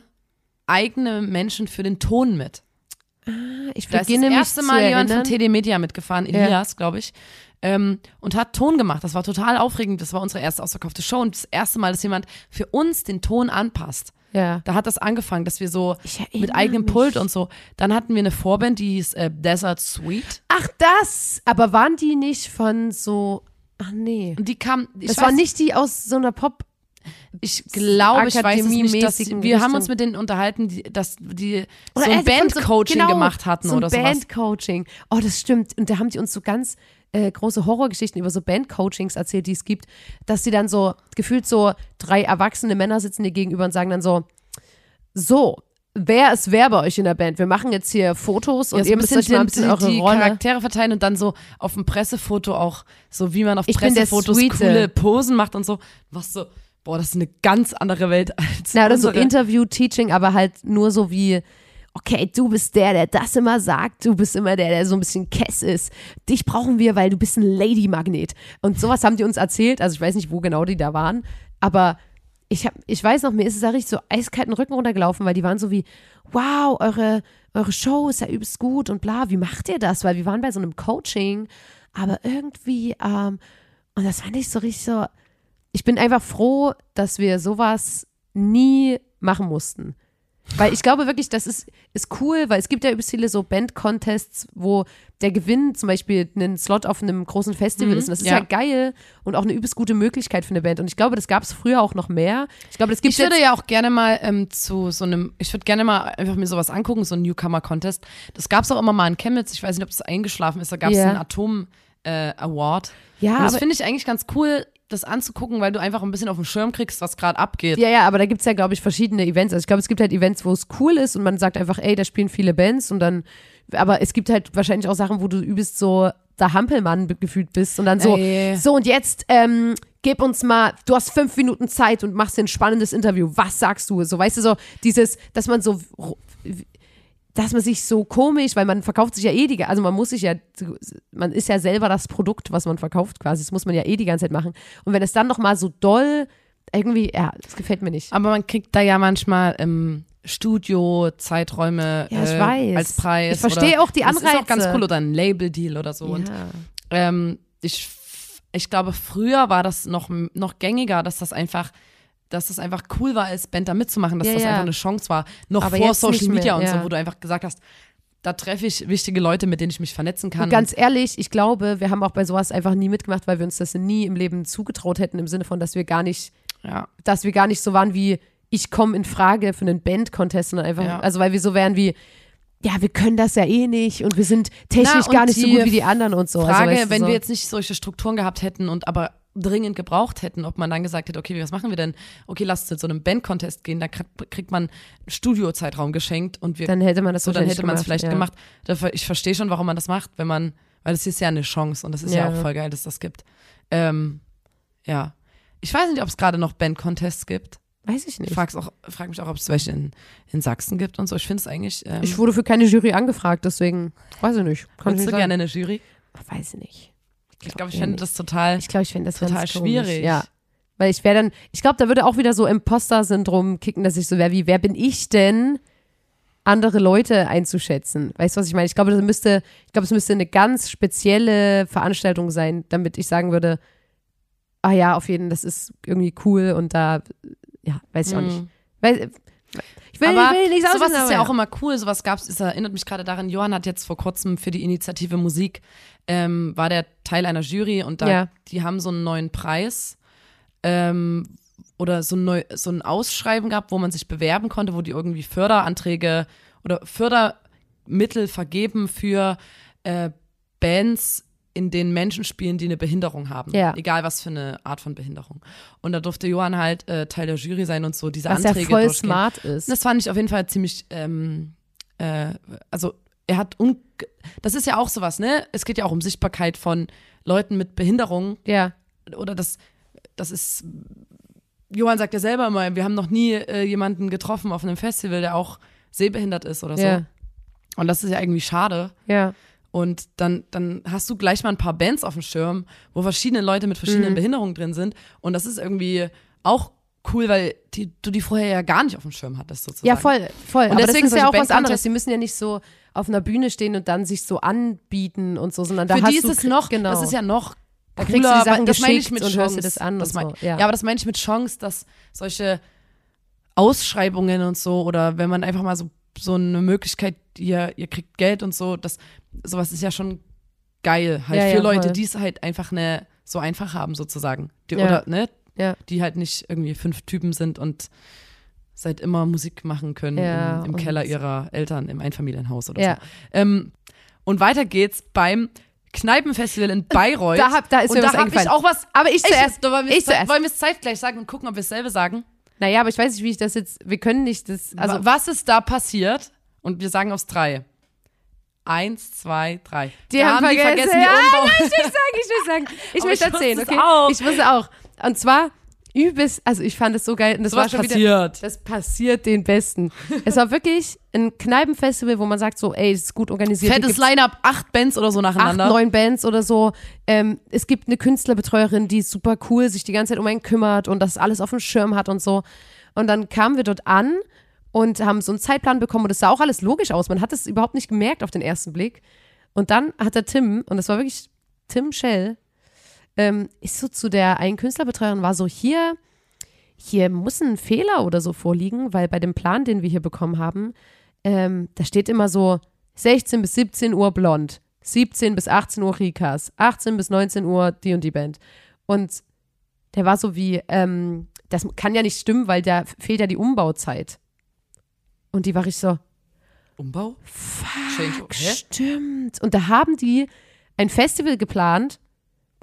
eigene Menschen für den Ton mit. Ich Da ist das erste Mal jemand von erinnern. TD Media mitgefahren, Elias, glaube ich, ähm, und hat Ton gemacht. Das war total aufregend. Das war unsere erste ausverkaufte Show und das erste Mal, dass jemand für uns den Ton anpasst. Ja. Da hat das angefangen, dass wir so mit eigenem mich. Pult und so. Dann hatten wir eine Vorband, die hieß äh, Desert Sweet. Ach, das! Aber waren die nicht von so. Ach nee. Und die kam, ich Das weiß, war nicht die aus so einer Pop. Ich glaube, ich weiß es nicht, dass akademiemäßigen wir haben uns mit denen unterhalten, die, dass die Oder so äh, ein Bandcoaching genau, gemacht hatten so ein oder sowas. Bandcoaching. Oh, das stimmt. Und da haben die uns so ganz äh, große Horrorgeschichten über so Bandcoachings erzählt, die es gibt, dass die dann so gefühlt so drei erwachsene Männer sitzen dir gegenüber und sagen dann so, so, wer ist wer bei euch in der Band? Wir machen jetzt hier Fotos und Ja, so ihr müsst euch mal ein bisschen eure die Rolle. Charaktere verteilen und dann so auf dem Pressefoto auch, so wie man auf Ich Pressefotos coole Posen macht und so. Was so, boah, das ist eine ganz andere Welt *laughs* als Na, oder so. Interview-Teaching, aber halt nur so wie, okay, du bist der, der das immer sagt, du bist immer der, der so ein bisschen Kess ist. Dich brauchen wir, weil du bist ein Lady-Magnet. Und sowas haben die uns erzählt, also ich weiß nicht, wo genau die da waren, aber ich, hab, ich weiß noch, mir ist es da richtig so eiskalten Rücken runtergelaufen, weil die waren so wie, wow, eure, eure Show ist ja übelst gut und bla, wie macht ihr das? Weil wir waren bei so einem Coaching, aber irgendwie, ähm, und das fand ich so richtig so, ich bin einfach froh, dass wir sowas nie machen mussten. Weil ich glaube wirklich, das ist, ist cool, weil es gibt ja übelst viele so Band-Contests, wo der Gewinn zum Beispiel einen Slot auf einem großen Festival Mhm, ist. Und das ist ja. ja. geil und auch eine übelst gute Möglichkeit für eine Band. Und ich glaube, das gab es früher auch noch mehr. Ich glaube, das gibt Ich würde ja auch gerne mal ähm, zu so einem, ich würde gerne mal einfach mir sowas angucken, so ein Newcomer-Contest. Das gab es auch immer mal in Chemnitz, ich weiß nicht, ob das eingeschlafen ist, da gab es Ja. einen Atom-Award. ja, und das finde ich eigentlich ganz cool, das anzugucken, weil du einfach ein bisschen auf dem Schirm kriegst, was gerade abgeht. ja, ja, aber da gibt es ja, glaube ich, verschiedene Events. Also ich glaube, es gibt halt Events, wo es cool ist und man sagt einfach, ey, da spielen viele Bands und dann, aber es gibt halt wahrscheinlich auch Sachen, wo du übelst so der Hampelmann gefühlt bist und dann so, Ey. so und jetzt, ähm, gib uns mal, du hast fünf Minuten Zeit und machst dir ein spannendes Interview. Was sagst du? So, weißt du, so dieses, dass man so, dass man sich so komisch, weil man verkauft sich ja eh die, also man muss sich ja, man ist ja selber das Produkt, was man verkauft quasi. Das muss man ja eh die ganze Zeit machen. Und wenn es dann noch mal so doll irgendwie, ja, das gefällt mir nicht. Aber man kriegt da ja manchmal im Studio Zeiträume Ja, ich äh, weiß. als Preis. Ich verstehe auch die Das ist auch ganz Anreize. cool oder ein Label-Deal oder so. Und ja. ähm, ich, ich glaube, früher war das noch, noch gängiger, dass das einfach, dass das einfach cool war, als Band da mitzumachen, dass Ja, das ja. einfach eine Chance war. Noch Aber vor Social Media mehr, und so, wo du einfach gesagt hast, da treffe ich wichtige Leute, mit denen ich mich vernetzen kann. Und ganz ehrlich, ich glaube, wir haben auch bei sowas einfach nie mitgemacht, weil wir uns das nie im Leben zugetraut hätten, im Sinne von, dass wir gar nicht, ja. dass wir gar nicht so waren wie, ich komme in Frage für einen Band-Contest, sondern einfach, Ja. also weil wir so wären wie, ja, wir können das ja eh nicht und wir sind technisch Na, und gar nicht so gut wie die anderen und so. Frage, also, weißt du, wenn so. wir jetzt nicht solche Strukturen gehabt hätten und aber dringend gebraucht hätten, ob man dann gesagt hätte, okay, was machen wir denn? Okay, lasst zu so einem Band-Contest gehen, da kriegt, man Studiozeitraum geschenkt und wir dann hätte man das so, dann hätte man es vielleicht ja. gemacht. Ich verstehe schon, warum man das macht, wenn man, weil es ist ja eine Chance und das ist ja, Ja. auch voll geil, dass das gibt. Ähm, ja. Ich weiß nicht, ob es gerade noch Band-Contests gibt. Weiß ich Ich nicht. frag's auch, frag mich auch, ob es welche in, in Sachsen gibt und so. Ich finde es eigentlich. Ähm, Ich wurde für keine Jury angefragt, deswegen weiß ich nicht. Kann ich würdest nicht du gerne eine Jury? Weiß ich nicht. Ich glaube, ich fände nicht. das total. Ich glaube, ich finde das Total komisch. schwierig. Ja. Weil ich wäre dann, ich glaube, da würde auch wieder so Imposter-Syndrom kicken, dass ich so wäre wie, wer bin ich denn, andere Leute einzuschätzen? Weißt du, was ich meine? Ich glaube, das müsste, ich glaube, es müsste eine ganz spezielle Veranstaltung sein, damit ich sagen würde, ah ja, auf jeden Fall, das ist irgendwie cool und da, ja, weiß ich auch nicht. Mhm. Weil, ich will, aber ich will nichts sowas ist ja auch immer cool. Sowas gab's. Es erinnert mich gerade daran. Johann hat jetzt vor kurzem für die Initiative Musik ähm, war der Teil einer Jury und da Ja. die haben so einen neuen Preis ähm, oder so ein, neu, so ein Ausschreiben gehabt, wo man sich bewerben konnte, wo die irgendwie Förderanträge oder Fördermittel vergeben für äh, Bands, in denen Menschen spielen, die eine Behinderung haben. Ja. Egal was für eine Art von Behinderung. Und da durfte Johann halt äh, Teil der Jury sein und so diese was ja Anträge voll durchgehen. smart ist. Das fand ich auf jeden Fall ziemlich, ähm, äh, also er hat, un das ist ja auch sowas, ne? Es geht ja auch um Sichtbarkeit von Leuten mit Behinderung ja, oder das, das ist, Johann sagt ja selber mal, wir haben noch nie äh, jemanden getroffen auf einem Festival, der auch sehbehindert ist oder so. ja, Und das ist ja irgendwie schade. ja, Und dann, dann hast du gleich mal ein paar Bands auf dem Schirm, wo verschiedene Leute mit verschiedenen Mhm. Behinderungen drin sind. Und das ist irgendwie auch cool, weil die, du die vorher ja gar nicht auf dem Schirm hattest, sozusagen. ja, voll, voll. Und Aber deswegen das ist ja auch was anderes. Die müssen ja nicht so auf einer Bühne stehen und dann sich so anbieten und so, sondern da Für hast die ist du, es noch, genau. das ist ja noch Da cooler, kriegst du die Sachen das meine ich mit und hörst Chance. dir das an und mein, so, ja. aber das meine ich mit Chance, dass solche Ausschreibungen und so oder wenn man einfach mal so, so eine Möglichkeit, ihr, ihr kriegt Geld und so, das, sowas ist ja schon geil halt Ja, für ja, Leute, die es halt einfach ne, so einfach haben sozusagen. Die, Ja. Oder, ne, ja. die halt nicht irgendwie fünf Typen sind und seit immer Musik machen können im, im Keller ihrer Eltern im Einfamilienhaus oder so. Ähm, und weiter geht's beim Kneipenfestival in *laughs* Bayreuth. Da hab- da ist und mir da was hab ich eingefallen. auch was. Aber ich zuerst. da wollen wir Ich es wollen wir es zeitgleich sagen und gucken, ob wir dasselbe sagen. Naja, aber ich weiß nicht, wie ich das jetzt, wir können nicht das, also, was ist da passiert? Und wir sagen aufs drei. Eins, zwei, drei. Die da haben die vergessen. vergessen, die Ja, Umbau. ich will sagen, ich will sagen. *laughs* Ich möchte ich erzählen, okay? auch. Ich wusste auch. Und zwar übelst, also ich fand es so geil. Und das So war schon wieder, passiert. das passiert den Besten. *laughs* es war wirklich ein Kneipenfestival, wo man sagt so, ey, es ist gut organisiert. Fettes Line-Up, acht Bands oder so acht, nacheinander. neun Bands oder so. Ähm, es gibt eine Künstlerbetreuerin, die ist super cool, sich die ganze Zeit um einen kümmert und das alles auf dem Schirm hat und so. Und dann kamen wir dort an und haben so einen Zeitplan bekommen und es sah auch alles logisch aus. Man hat es überhaupt nicht gemerkt auf den ersten Blick. Und dann hat der Tim, und das war wirklich Tim Shell, ähm, ist so zu der einen Künstlerbetreuerin, war so, hier, hier muss ein Fehler oder so vorliegen, weil bei dem Plan, den wir hier bekommen haben, ähm, da steht immer so 16 bis 17 Uhr blond, 17 bis 18 Uhr Rikas, 18 bis 19 Uhr die und die Band. Und der war so wie, ähm, das kann ja nicht stimmen, weil da fehlt ja die Umbauzeit. Und die war ich so, Umbau? Change. Hä? Stimmt. Und da haben die ein Festival geplant,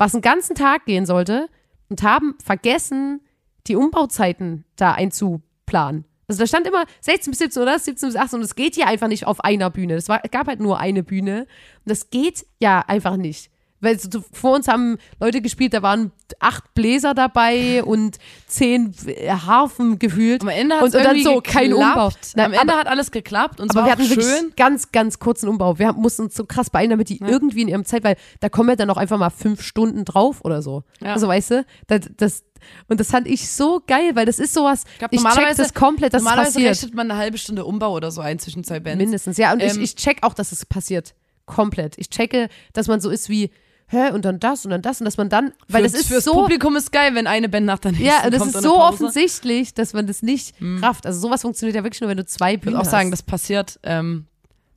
was einen ganzen Tag gehen sollte und haben vergessen, die Umbauzeiten da einzuplanen. Also da stand immer 16 bis 17 oder 17 bis 18 und es geht ja einfach nicht auf einer Bühne. Es gab halt nur eine Bühne und das geht ja einfach nicht. Weil so, vor uns haben Leute gespielt, da waren acht Bläser dabei und zehn äh, Harfen gefühlt. Am Ende hat und, und dann so kein geklappt. Umbau. Na, Am Ende hat alles geklappt und aber wir hatten wirklich schön. ganz, ganz kurzen Umbau. Wir haben- mussten uns so krass beeilen, damit die irgendwie in ihrem Zeit, weil da kommen ja dann auch einfach mal fünf Stunden drauf oder so. Ja. Also weißt du, das, das, und das fand ich so geil, weil das ist sowas, ich, glaub, check normalerweise- das komplett, dass Normalerweise passiert. rechnet man eine halbe Stunde Umbau oder so ein zwischen zwei Bands. Mindestens, ja. Und Ähm, ich, ich check auch, dass es passiert. Komplett. Ich checke, dass man so ist wie, hä, und dann das und dann das und dass man dann, weil Für- das ist fürs so. Publikum ist geil, wenn eine Band nach der nächsten Ja, das ist so offensichtlich, dass man das nicht rafft. Also sowas funktioniert ja wirklich nur, wenn du zwei Ich Bühnen würde auch sagen, hast. das passiert, ähm,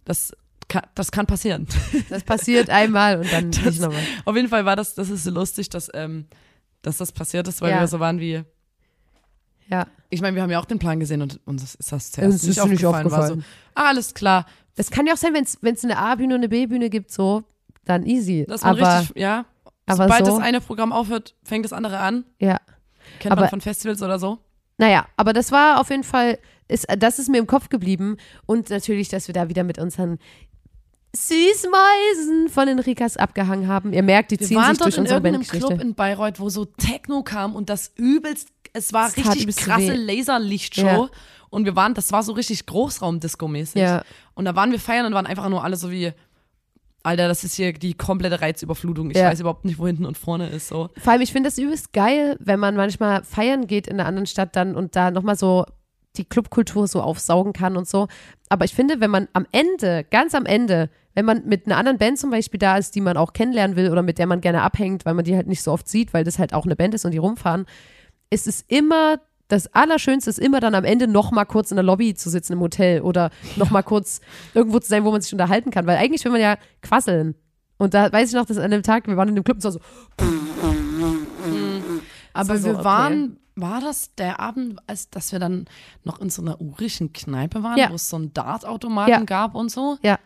das kann, das kann passieren. *laughs* Das passiert einmal und dann *laughs* nicht nochmal. Auf jeden Fall war das, das ist so lustig, dass, ähm, dass das passiert ist, weil Ja. wir so waren wie, Ja. ich meine, wir haben ja auch den Plan gesehen und uns ist das Uns zuerst ist nicht nicht aufgefallen. War so, aufgefallen. ah, alles klar, Das kann ja auch sein, wenn es eine A-Bühne und eine B-Bühne gibt, so, dann easy. dass man aber, richtig, ja, aber sobald so, das eine Programm aufhört, fängt das andere an. ja. Kennt Aber- man von Festivals oder so. Naja, aber das war auf jeden Fall, ist, das ist mir im Kopf geblieben. Und natürlich, dass wir da wieder mit unseren Süßmäusen von den Rikas abgehangen haben. Ihr merkt, die Wir ziehen waren sich dort durch in unsere irgendeinem Club Bandgeschichte. in Bayreuth, wo so Techno kam und das übelst, es war Das richtig krasse weh. Laserlichtshow. Ja. Und wir waren, das war so richtig Großraumdisco-mäßig. Ja. Und da waren wir feiern und waren einfach nur alle so wie, Alter, das ist hier die komplette Reizüberflutung. Ich Ja. weiß überhaupt nicht, wo hinten und vorne ist. So. Vor allem, ich finde das übelst geil, wenn man manchmal feiern geht in einer anderen Stadt dann und da nochmal so die Clubkultur so aufsaugen kann und so. Aber ich finde, wenn man am Ende, ganz am Ende, wenn man mit einer anderen Band zum Beispiel da ist, die man auch kennenlernen will oder mit der man gerne abhängt, weil man die halt nicht so oft sieht, weil das halt auch eine Band ist und die rumfahren, ist es immer das Allerschönste ist immer dann am Ende noch mal kurz in der Lobby zu sitzen im Hotel oder noch mal kurz irgendwo zu sein, wo man sich unterhalten kann, weil eigentlich will man ja quasseln. Und da weiß ich noch, dass an dem Tag, wir waren in dem Club und so, Aber so, wir okay. waren, war das der Abend, als dass wir dann noch in so einer urischen Kneipe waren, Ja. wo es so einen Dartautomaten Ja. gab und so? ja,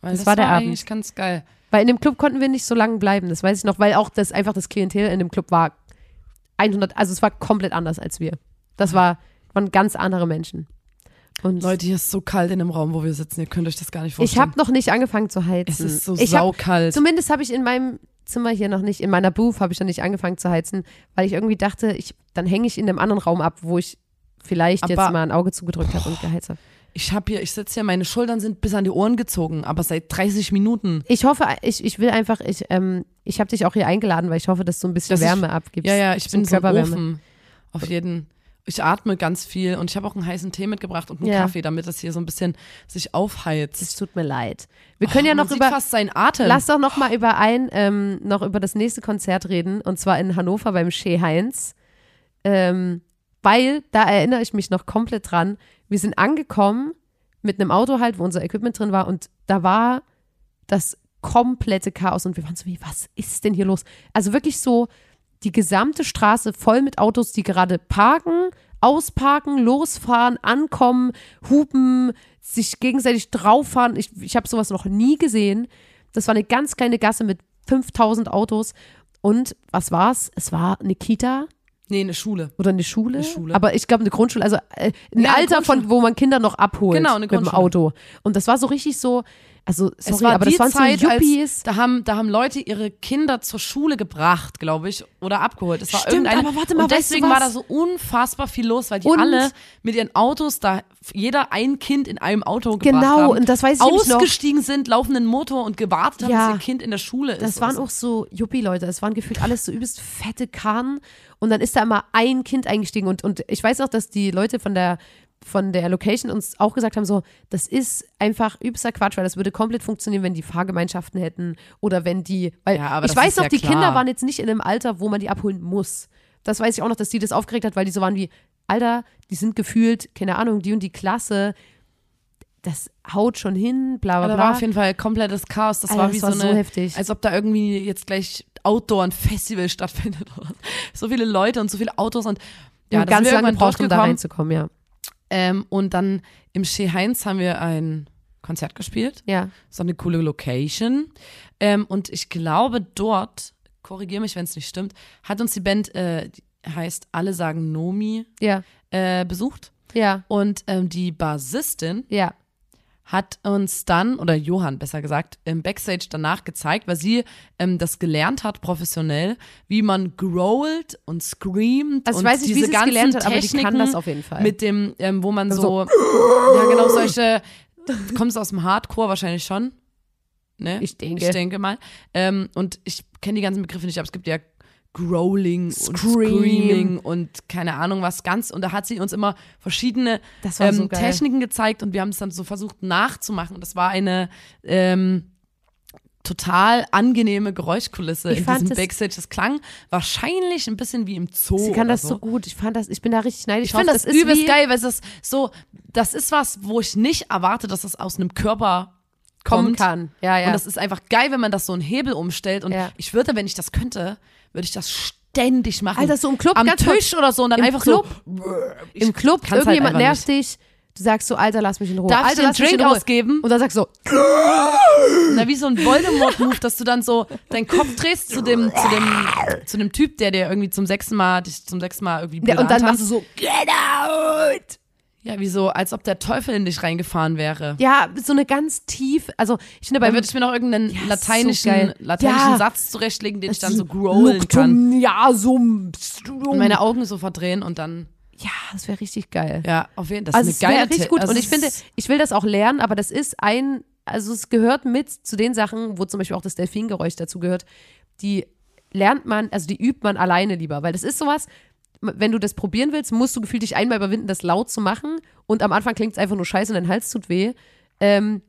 Weil Das das, war der Abend. eigentlich ganz geil. Weil in dem Club konnten wir nicht so lange bleiben, das weiß ich noch, weil auch das einfach das Klientel in dem Club war 100, also es war komplett anders als wir. Das war, waren ganz andere Menschen. Und Leute, hier ist so kalt in dem Raum, wo wir sitzen. Ihr könnt euch das gar nicht ich vorstellen. habe noch nicht angefangen zu heizen. es ist so ich hab, saukalt. Zumindest habe ich in meinem Zimmer hier noch nicht, in meiner Booth habe ich noch nicht angefangen zu heizen, weil ich irgendwie dachte, ich, dann hänge ich in einem anderen Raum ab, wo ich vielleicht jetzt Aber- mal ein Auge zugedrückt habe und geheizt habe. Ich habe hier, ich sitze hier, meine Schultern sind bis an die Ohren gezogen, aber seit 30 Minuten. Ich hoffe, ich, ich will einfach, ich, ähm, ich habe dich auch hier eingeladen, weil ich hoffe, dass du ein bisschen Dass ich- Wärme abgibst. Ja, ja, ich bin so Körperwärme. Ofen. Auf jeden. Ich atme ganz viel und ich habe auch einen heißen Tee mitgebracht und einen Ja. Kaffee, damit das hier so ein bisschen sich aufheizt. Es tut mir leid. Wir können ja Oh, man noch über, fast seinen Atem. lass doch noch mal über ein, ähm, noch über das nächste Konzert reden und zwar in Hannover beim Shea Heinz. Ähm, weil, da erinnere ich mich noch komplett dran, wir sind angekommen mit einem Auto halt, wo unser Equipment drin war und da war das komplette Chaos und wir waren so wie, was ist denn hier los? Also wirklich so die gesamte Straße voll mit Autos, die gerade parken, ausparken, losfahren, ankommen, hupen, sich gegenseitig drauffahren. Ich, ich habe sowas noch nie gesehen. Das war eine ganz kleine Gasse mit 5000 Autos. Und was war's? Es war eine Kita nee, eine Schule. oder eine Schule. Eine Schule. Aber ich glaube eine Grundschule. Also äh, ein Ja, Alter, von wo man Kinder noch abholt Genau, eine mit dem. Auto. Und das war so richtig so, also sorry, es war aber die das waren Zeit, so als, da haben, da haben Leute ihre Kinder zur Schule gebracht, glaube ich, oder abgeholt. Es war Stimmt, aber warte mal, und weißt du deswegen war da so unfassbar viel los, weil die Und- alle mit ihren Autos da, jeder ein Kind in einem Auto gebracht Genau, haben, und das weiß ich nämlich noch. ausgestiegen sind, laufenden Motor und gewartet haben, Ja. dass ihr Kind in der Schule ist. Das waren Also, auch so Yuppie-Leute. Es waren gefühlt alles so übelst fette Karren. Und dann ist da immer ein Kind eingestiegen. Und, und ich weiß auch, dass die Leute von der, von der Location uns auch gesagt haben, so, das ist einfach übster Quatsch, weil das würde komplett funktionieren, wenn die Fahrgemeinschaften hätten oder wenn die, weil Ja, ich das weiß noch, ja die klar. Kinder waren jetzt nicht in einem Alter, wo man die abholen muss. Das weiß ich auch noch, dass die das aufgeregt hat, weil die so waren wie, Alter, die sind gefühlt, keine Ahnung, die und die Klasse, das haut schon hin, bla bla da bla. war auf jeden Fall komplettes Chaos. Das Alter, war das wie war so so eine, heftig. als ob da irgendwie jetzt gleich Outdoor ein Festival *laughs* stattfindet. So viele Leute und so viele Autos und ja, da ganz lange gebraucht, um da reinzukommen, ja. Ähm, und dann im Chez Heinz haben wir ein Konzert gespielt. Ja. So eine coole Location. Ähm, und ich glaube, dort, korrigiere mich, wenn es nicht stimmt, hat uns die Band, äh, die heißt Alle sagen Nomi, Ja, äh, besucht. ja, Und ähm, die Bassistin ja. Hat uns dann, oder Johann besser gesagt, im Backstage danach gezeigt, weil sie ähm, das gelernt hat, professionell, wie man growlt und screamt Also ich und weiß nicht, wie diese sie es ganzen gelernt hat, aber die Techniken kann das auf jeden Fall. Mit dem, ähm, wo man Also so, ja genau, solche, kommst aus dem Hardcore wahrscheinlich schon? Ne? Ich denke. Ich denke mal. Ähm, und ich kenne die ganzen Begriffe nicht, aber es gibt ja Growling und Scream. Screaming und keine Ahnung was ganz. Und da hat sie uns immer verschiedene Das so ähm, geil. Techniken gezeigt und wir haben es dann so versucht nachzumachen. Und das war eine ähm, total angenehme Geräuschkulisse Ich in diesem das- Backstage. Das klang wahrscheinlich ein bisschen wie im Zoo. Sie kann das so. so gut. Ich fand das, ich bin da richtig neidisch Ich finde das, ist übelst geil, weil es ist so, das ist was, wo ich nicht erwarte, dass es aus einem Körper kommen kommt. kann. Ja, ja. Und das ist einfach geil, wenn man das so einen Hebel umstellt. Und Ja. ich würde, wenn ich das könnte, würde ich das ständig machen. Alter, so im Club, Am Tisch oder so und dann im einfach Club, so. Im Club, halt irgendjemand einfach nervt dich. Du sagst so, Alter, lass mich in Ruhe. Darf ich Alter, den lass mich Drink ausgeben? Und dann sagst du so, Na, wie so ein Voldemort-Move, dass du dann so deinen Kopf drehst zu dem, zu dem, zu dem Typ, der dir irgendwie zum sechsten Mal, dich zum sechsten Mal irgendwie ja, und dann belahrt machst du so, get out! Ja, wie so, als ob der Teufel in dich reingefahren wäre. Ja, so eine ganz tief, also ich finde beim würde ich mir noch irgendeinen Ja, so lateinischen, geil. lateinischen Ja. Satz zurechtlegen, den ich dann so growlen kann. Ja, so. Und meine Augen so verdrehen und dann, Ja, das wäre richtig geil. ja, auf jeden Fall. Das Also ist es eine wäre geile richtig gut. also und ich es finde, ich will das auch lernen, aber das ist ein, also es gehört mit zu den Sachen, wo zum Beispiel auch das Delfingeräusch dazu gehört, die lernt man, also die übt man alleine lieber, weil das ist sowas, wenn du das probieren willst, musst du gefühlt dich einmal überwinden, das laut zu machen und am Anfang klingt es einfach nur scheiße und dein Hals tut weh. Ähm,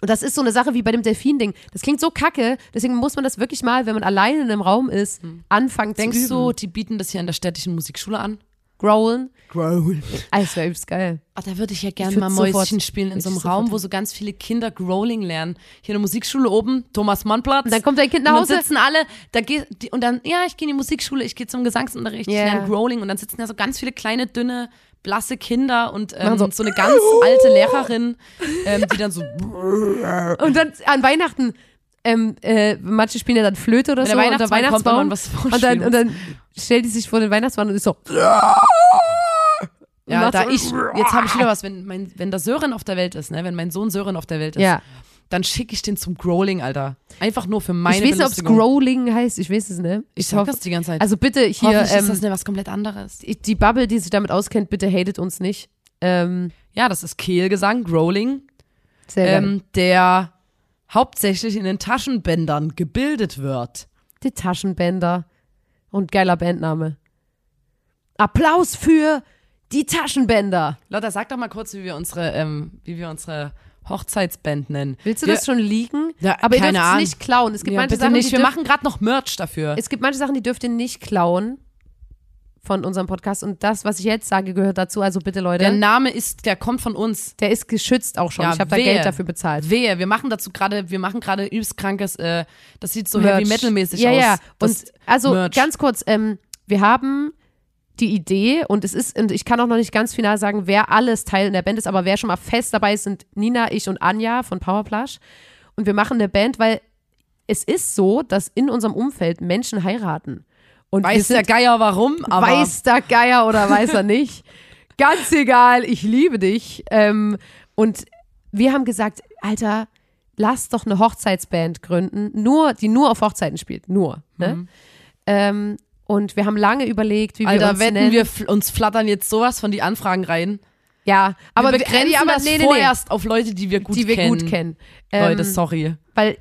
Und das ist so eine Sache wie bei dem Delfin-Ding. Das klingt so kacke, deswegen muss man das wirklich mal, wenn man alleine in einem Raum ist, anfangen Denkst zu üben. du, die bieten das hier an der städtischen Musikschule an? Growlen. Growlen. Ah, das wäre übelst geil. Ach, da würde ich ja gerne Ich mal Mäuschen spielen in so einem ich sofort Raum, wo so ganz viele Kinder Growling lernen. Hier in der Musikschule oben, Thomas Mann-Platz. Und dann kommt dein Kind Und nach dann Hause. sitzen alle, da geht, die, und dann, ja, ich gehe in die Musikschule, ich gehe zum Gesangsunterricht, ich Ja. lerne Growling und dann sitzen da so ganz viele kleine, dünne, blasse Kinder und ähm, so. so- eine ganz *laughs* alte Lehrerin, ähm, die dann so, *laughs* Und dann an Weihnachten, ähm, äh, manche spielen ja dann Flöte oder Wenn so der Weihnachtsmann kommt, wenn Weihnachtsbaum. was und, dann, und dann stellt die sich vor den Weihnachtsmann und ist so. *laughs* ja, da so- ich, jetzt habe ich wieder was, wenn mein, wenn der Sören auf der Welt ist, ne, wenn mein Sohn Sören auf der Welt ist, Ja. dann schicke ich den zum Growling, Alter. Einfach nur für meine ich weiß nicht, ob es. Growling heißt. Ich weiß es nicht. Ich Ich sag hoffe. das die ganze Zeit. Also bitte hier, Hoffentlich ist ähm, das nicht was komplett anderes. die Bubble, die sich damit auskennt, bitte hatet uns nicht. Ähm, Ja, das ist Kehlgesang, Growling, sehr ähm, der hauptsächlich in den Taschenbändern gebildet wird. Die Taschenbänder. Und geiler Bandname. Applaus für die Taschenbänder. Lotta, sag doch mal kurz, wie wir unsere, ähm, wie wir unsere Hochzeitsband nennen. Willst du wir, das schon liegen? Ja, Aber ihr dürft es nicht klauen. Es gibt Ja, manche Sachen, nicht. die Wir machen gerade noch Merch dafür. Es gibt manche Sachen, die dürft ihr nicht klauen von unserem Podcast. Und das, was ich jetzt sage, gehört dazu. Also bitte, Leute. der Name ist, der kommt von uns. Der ist geschützt auch schon. Ja, ich habe da. Geld dafür bezahlt. Wehe, wir machen dazu gerade, wir machen gerade übelst krankes, äh, das sieht so Merch. heavy metal mäßig ja, aus. Ja, Das Und also Merch. ganz kurz, ähm, wir haben die Idee und es ist, und ich kann auch noch nicht ganz final sagen, wer alles Teil in der Band ist, aber wer schon mal fest dabei ist, sind Nina, ich und Anja von Powerplush. Und wir machen eine Band, weil es ist so, dass in unserem Umfeld Menschen heiraten. Und weiß der Geier warum, aber weiß der Geier oder weiß er *laughs* nicht. Ganz egal, ich liebe dich. Ähm, und wir haben gesagt, Alter, lass doch eine Hochzeitsband gründen, nur, die nur auf Hochzeiten spielt. Nur. Ne? Ähm, und wir haben lange überlegt, wie wir Alter, uns wetten nennen. wir uns flattern jetzt sowas von die Anfragen rein. ja, aber wir begrenzen aber das nee, nee, nee, vorerst auf Leute, die wir gut die wir kennen. gut kennen. Leute, Ähm, sorry. Weil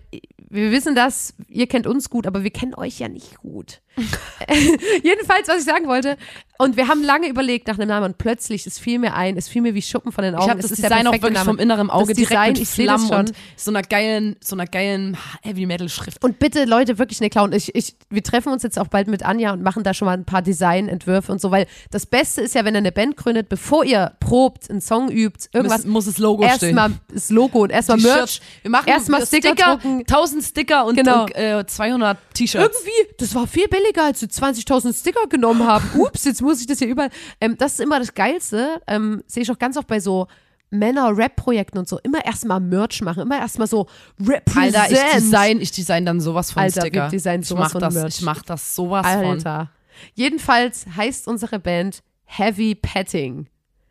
wir wissen das, ihr kennt uns gut, aber wir kennen euch ja nicht gut. *laughs* Jedenfalls, was ich sagen wollte. Und wir haben lange überlegt nach einem Namen und plötzlich, es fiel mir ein, es fiel mir wie Schuppen von den Augen. Ich habe es das ist der Design auch wirklich Name. vom inneren Auge Das direkt Design, mit ich schon. und so einer geilen, so einer geilen Heavy Metal Schrift. Und bitte, Leute, wirklich nicht klauen. Ich, ich, wir treffen uns jetzt auch bald mit Anja und machen da schon mal ein paar Designentwürfe und so, weil das Beste ist ja, wenn ihr eine Band gründet, bevor ihr probt, einen Song übt, irgendwas, muss, muss das Logo stehen. erstmal das Logo und erstmal Merch. Wir machen erstmal Sticker drucken. 1000 Sticker und, Genau. und äh, 200 T-Shirts. Irgendwie, das war viel billiger, als wir 20.000 Sticker genommen haben. *laughs* Ups, jetzt muss ich das hier überall. Ähm, das ist immer das Geilste. Ähm, Sehe ich auch ganz oft bei so Männer-Rap-Projekten und so. Immer erstmal Merch machen, immer erstmal so Represent. Alter, ich design, ich design dann sowas von Alter, Sticker. wir designen ich sowas mach von das, Merch. Ich mach das sowas von. Alter. Jedenfalls heißt unsere Band Heavy Petting.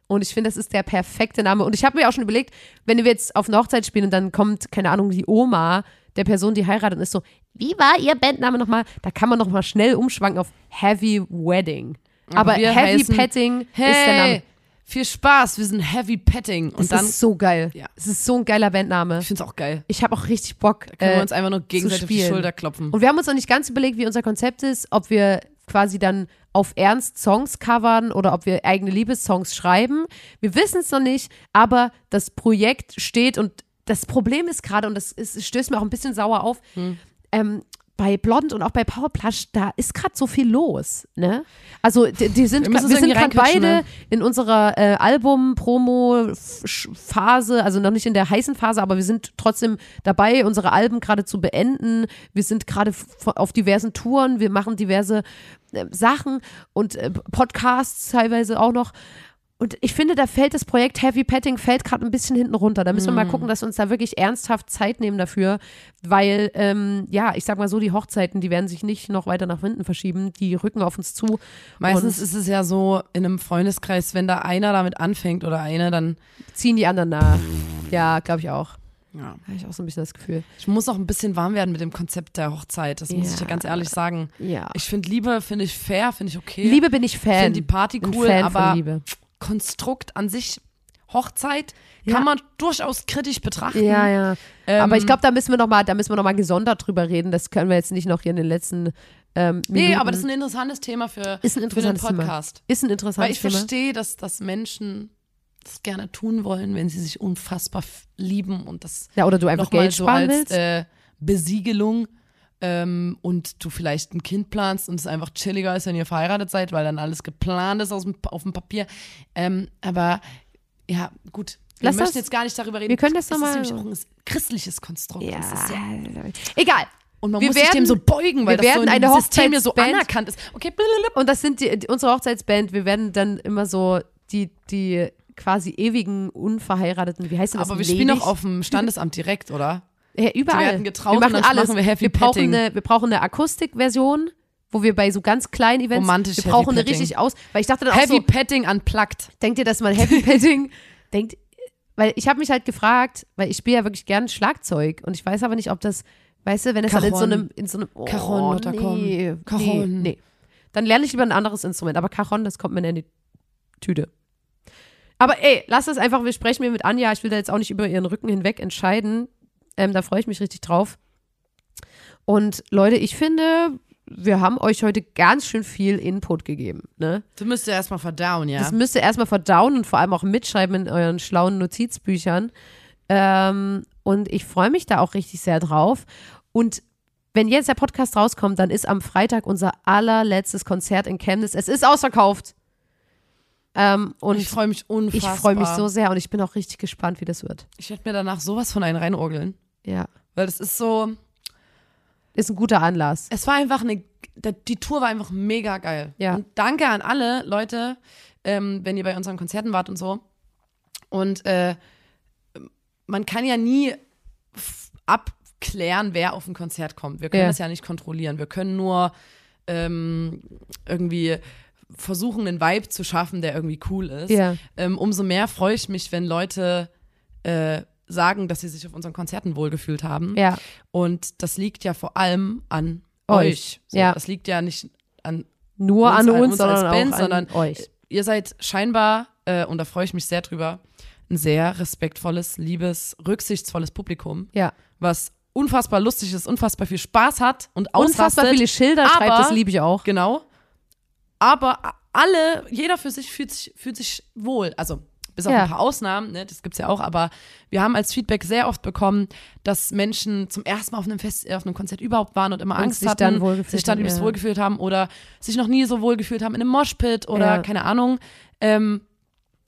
Und ich finde, das ist der perfekte Name. Und ich habe mir auch schon überlegt, wenn wir jetzt auf eine Hochzeit spielen und dann kommt, keine Ahnung, die Oma der Person, die heiratet ist so, wie war ihr Bandname nochmal? Da kann man nochmal schnell umschwanken auf Heavy Wedding. Aber, wir Heavy heißen, Petting ist der Hey, Name. viel Spaß, wir sind Heavy Petting. Und Es dann, ist so geil. Ja. Es ist so ein geiler Bandname. ich find's auch geil. Ich habe auch richtig Bock. Können äh, wir uns einfach nur gegenseitig auf die. Schulter klopfen. Und wir haben uns noch nicht ganz überlegt, wie unser Konzept ist, ob wir quasi dann auf Ernst Songs covern oder ob wir eigene Liebessongs schreiben. Wir wissen es noch nicht, aber das Projekt steht und das Problem ist gerade, und das ist, stößt mir auch ein bisschen sauer auf, Hm. ähm, bei Blond und auch bei Powerplush, da ist gerade so viel los, ne? Also die, die sind, Wir grad- wir sind gerade beide ne? in unserer äh, Album-Promo-Phase, also noch nicht in der heißen Phase, aber wir sind trotzdem dabei, unsere Alben gerade zu beenden. Wir sind gerade auf diversen Touren, wir machen diverse äh, Sachen und äh, Podcasts teilweise auch noch. Und ich finde, da fällt das Projekt Heavy Petting fällt gerade ein bisschen hinten runter. Da müssen wir Mhm. mal gucken, dass wir uns da wirklich ernsthaft Zeit nehmen dafür, weil, ähm, ja, ich sag mal so, die Hochzeiten, die werden sich nicht noch weiter nach hinten verschieben, die rücken auf uns zu. Meistens ist es ja so in einem Freundeskreis, wenn da einer damit anfängt oder eine, dann ziehen die anderen nach. Ja, glaube ich auch. ja. Habe ich auch so ein bisschen das Gefühl. Ich muss auch ein bisschen warm werden mit dem Konzept der Hochzeit. Das muss ich dir Ja. ganz ehrlich sagen. Ja. Ich finde Liebe, finde ich fair, finde ich okay. Liebe bin ich ich Fan. finde die Party cool, aber. Konstrukt an sich, Hochzeit, Ja. kann man durchaus kritisch betrachten. Ja, ja. Ähm, aber ich glaube, da müssen wir noch mal, da müssen wir noch mal gesondert drüber reden. Das können wir jetzt nicht noch hier in den letzten ähm, Minuten. Nee, aber das ist ein interessantes Thema für, Ist ein für den interessantes Thema. Podcast. ist ein Weil interessantes ich Thema. verstehe, dass, dass Menschen das gerne tun wollen, wenn sie sich unfassbar lieben und das Ja, oder du einfach nochmal Geld so sparen als willst. äh, Besiegelung ähm, und du vielleicht ein Kind planst und es einfach chilliger ist, wenn ihr verheiratet seid, weil dann alles geplant ist dem, auf dem Papier. Ähm, aber ja, gut. Wir Lass möchten das- jetzt gar nicht darüber reden. wir können das es noch ist nämlich auch ein christliches Konstrukt. ja. Das ist ja Egal. und man Wir muss sich dem werden- so beugen, weil wir das so werden im eine System hier so anerkannt ist. Okay. Und das sind die, unsere Hochzeitsband. Wir werden dann immer so die, die quasi ewigen Unverheirateten, wie heißt das? aber wir Ledig? spielen doch auf dem Standesamt direkt, oder? Ja, überall. Werden getraut wir machen alles. machen wir Heavy wir brauchen Petting. eine, wir brauchen eine Akustikversion, wo wir bei so ganz kleinen Events, Romantisch wir Heavy brauchen eine Petting. richtig aus, weil ich dachte dann auch Heavy so, Petting unplugged. denkt ihr, dass man Heavy *laughs* Petting denkt, weil ich habe mich halt gefragt, weil ich spiele ja wirklich gern Schlagzeug und ich weiß aber nicht, ob das, weißt du, wenn es dann in so einem, in so einem, oh, Cajon, nee, nee, Cajon. nee. Dann lerne ich lieber ein anderes Instrument, aber Cajon, das kommt mir in die Tüte. Aber ey, lass das einfach, wir sprechen mir mit Anja, ich will da jetzt auch nicht über ihren Rücken hinweg entscheiden, ähm, da freue ich mich richtig drauf. Und Leute, ich finde, wir haben euch heute ganz schön viel Input gegeben, ne? Du müsst ja erstmal verdauen, ja. Das müsst ihr erstmal verdauen und vor allem auch mitschreiben in euren schlauen Notizbüchern. Ähm, und ich freue mich da auch richtig sehr drauf. Und wenn jetzt der Podcast rauskommt, dann ist am Freitag unser allerletztes Konzert in Chemnitz. Es ist ausverkauft. Ähm, und ich ich, freue mich unfassbar. freue mich so sehr und ich bin auch richtig gespannt, wie das wird. Ich werde mir danach sowas von einen reinorgeln. Ja. Weil das ist so, Ist ein guter Anlass. es war einfach eine, die Tour war einfach mega geil. Ja. Und danke an alle Leute, ähm, wenn ihr bei unseren Konzerten wart und so. Und äh, man kann ja nie abklären, wer auf ein Konzert kommt. Wir können Ja. das ja nicht kontrollieren. Wir können nur ähm, irgendwie versuchen, einen Vibe zu schaffen, der irgendwie cool ist. Ja. Ähm, umso mehr freue ich mich, wenn Leute äh, sagen, dass sie sich auf unseren Konzerten wohlgefühlt haben. Ja. Und das liegt ja vor allem an Euch. euch. So, Ja. Das liegt ja nicht an Nur Uns an uns, uns als sondern Band, auch an sondern- euch. ihr seid scheinbar, äh, und da freue ich mich sehr drüber, ein sehr respektvolles, liebes, rücksichtsvolles Publikum, Ja. was unfassbar lustig ist, unfassbar viel Spaß hat und ausrastet. Unfassbar viele Schilder schreibt, aber- das liebe ich auch. Genau. Aber alle, jeder für sich fühlt sich, fühlt sich wohl. Also bis auf Ja. ein paar Ausnahmen, ne, das gibt's ja auch, aber wir haben als Feedback sehr oft bekommen, dass Menschen zum ersten Mal auf einem Fest, auf einem Konzert überhaupt waren und immer Und Angst sich hatten, dann wohlgefühlt sich dann übelst ja. wohlgefühlt haben oder sich noch nie so wohlgefühlt haben in einem Moshpit oder Ja. keine Ahnung. Ähm,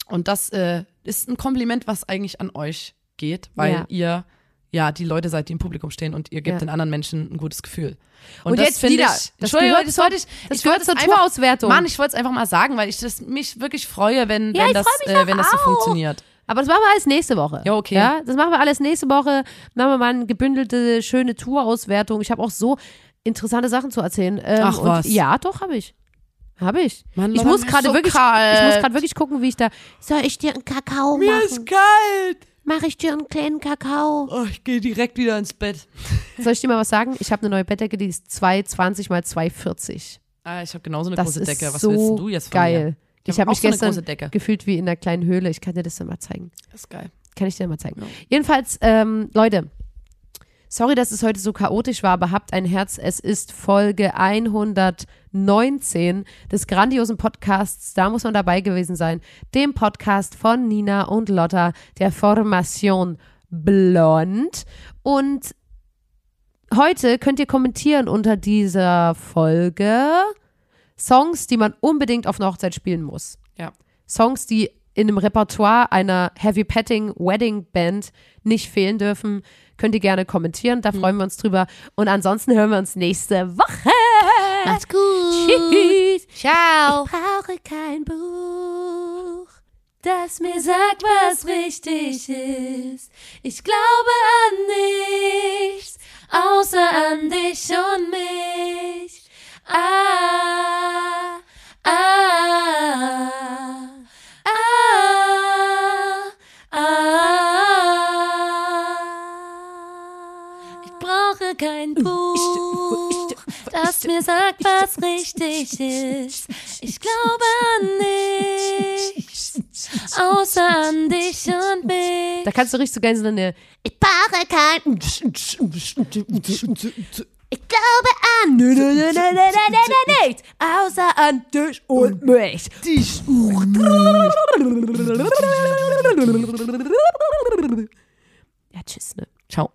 und das äh, ist ein Kompliment, was eigentlich an euch geht, weil ihr ja die Leute seid, die im Publikum stehen und ihr gebt Ja. den anderen Menschen ein gutes Gefühl. Und das jetzt finde wieder, ich, das Entschuldigung, gehört das wollte ich, das ich gehört wollte zur Tourauswertung. Mann, ich wollte es einfach mal sagen, weil ich das, mich wirklich freue, wenn, Ja, wenn, ich das, äh, wenn das so auch. funktioniert. Aber das machen wir alles nächste Woche. Ja, okay. Ja, das machen wir alles nächste Woche. Machen wir mal eine gebündelte, schöne Tourauswertung. Ich habe auch so interessante Sachen zu erzählen. Ähm, Ach, und was. Ja, doch, habe ich. Habe ich. Mann, ich muss mir ist gerade so wirklich, kalt. ich muss gerade wirklich gucken, wie ich da. Soll ich dir einen Kakao machen? kalt. Mache ich dir einen kleinen Kakao? Oh, ich gehe direkt wieder ins Bett. *laughs* Soll ich dir mal was sagen? Ich habe eine neue Bettdecke, die ist 220 mal 240. Ah, ich habe genauso eine Das große Decke. Was so willst du jetzt von geil. mir? Ich hab habe mich so gestern gefühlt wie in einer kleinen Höhle. Ich kann dir das dann mal zeigen. Das ist geil. Kann ich dir mal zeigen. Jedenfalls, ähm, Leute, sorry, dass es heute so chaotisch war, aber habt ein Herz. Es ist Folge 119 des grandiosen Podcasts. Da muss man dabei gewesen sein. Dem Podcast von Nina und Lotta, der Formation Blond. Und heute könnt ihr kommentieren unter dieser Folge Songs, die man unbedingt auf einer Hochzeit spielen muss. Ja. Songs, die in dem Repertoire einer Heavy Petting Wedding Band nicht fehlen dürfen, könnt ihr gerne kommentieren. Da freuen wir uns drüber. Und ansonsten hören wir uns nächste Woche. Macht's gut. Tschüss. Ciao. Ich brauche kein Buch. das mir sagt, was richtig ist. Ich glaube an nichts, außer an dich und mich. Ah, ah, kein Buch, das mir sagt, was richtig ist. Ich glaube an nichts, außer an dich und mich. Da kannst du richtig so gerne so eine Ich brauche kein Ich glaube an nichts, außer an dich und mich. Dich. Ja, tschüss, ne? Ciao.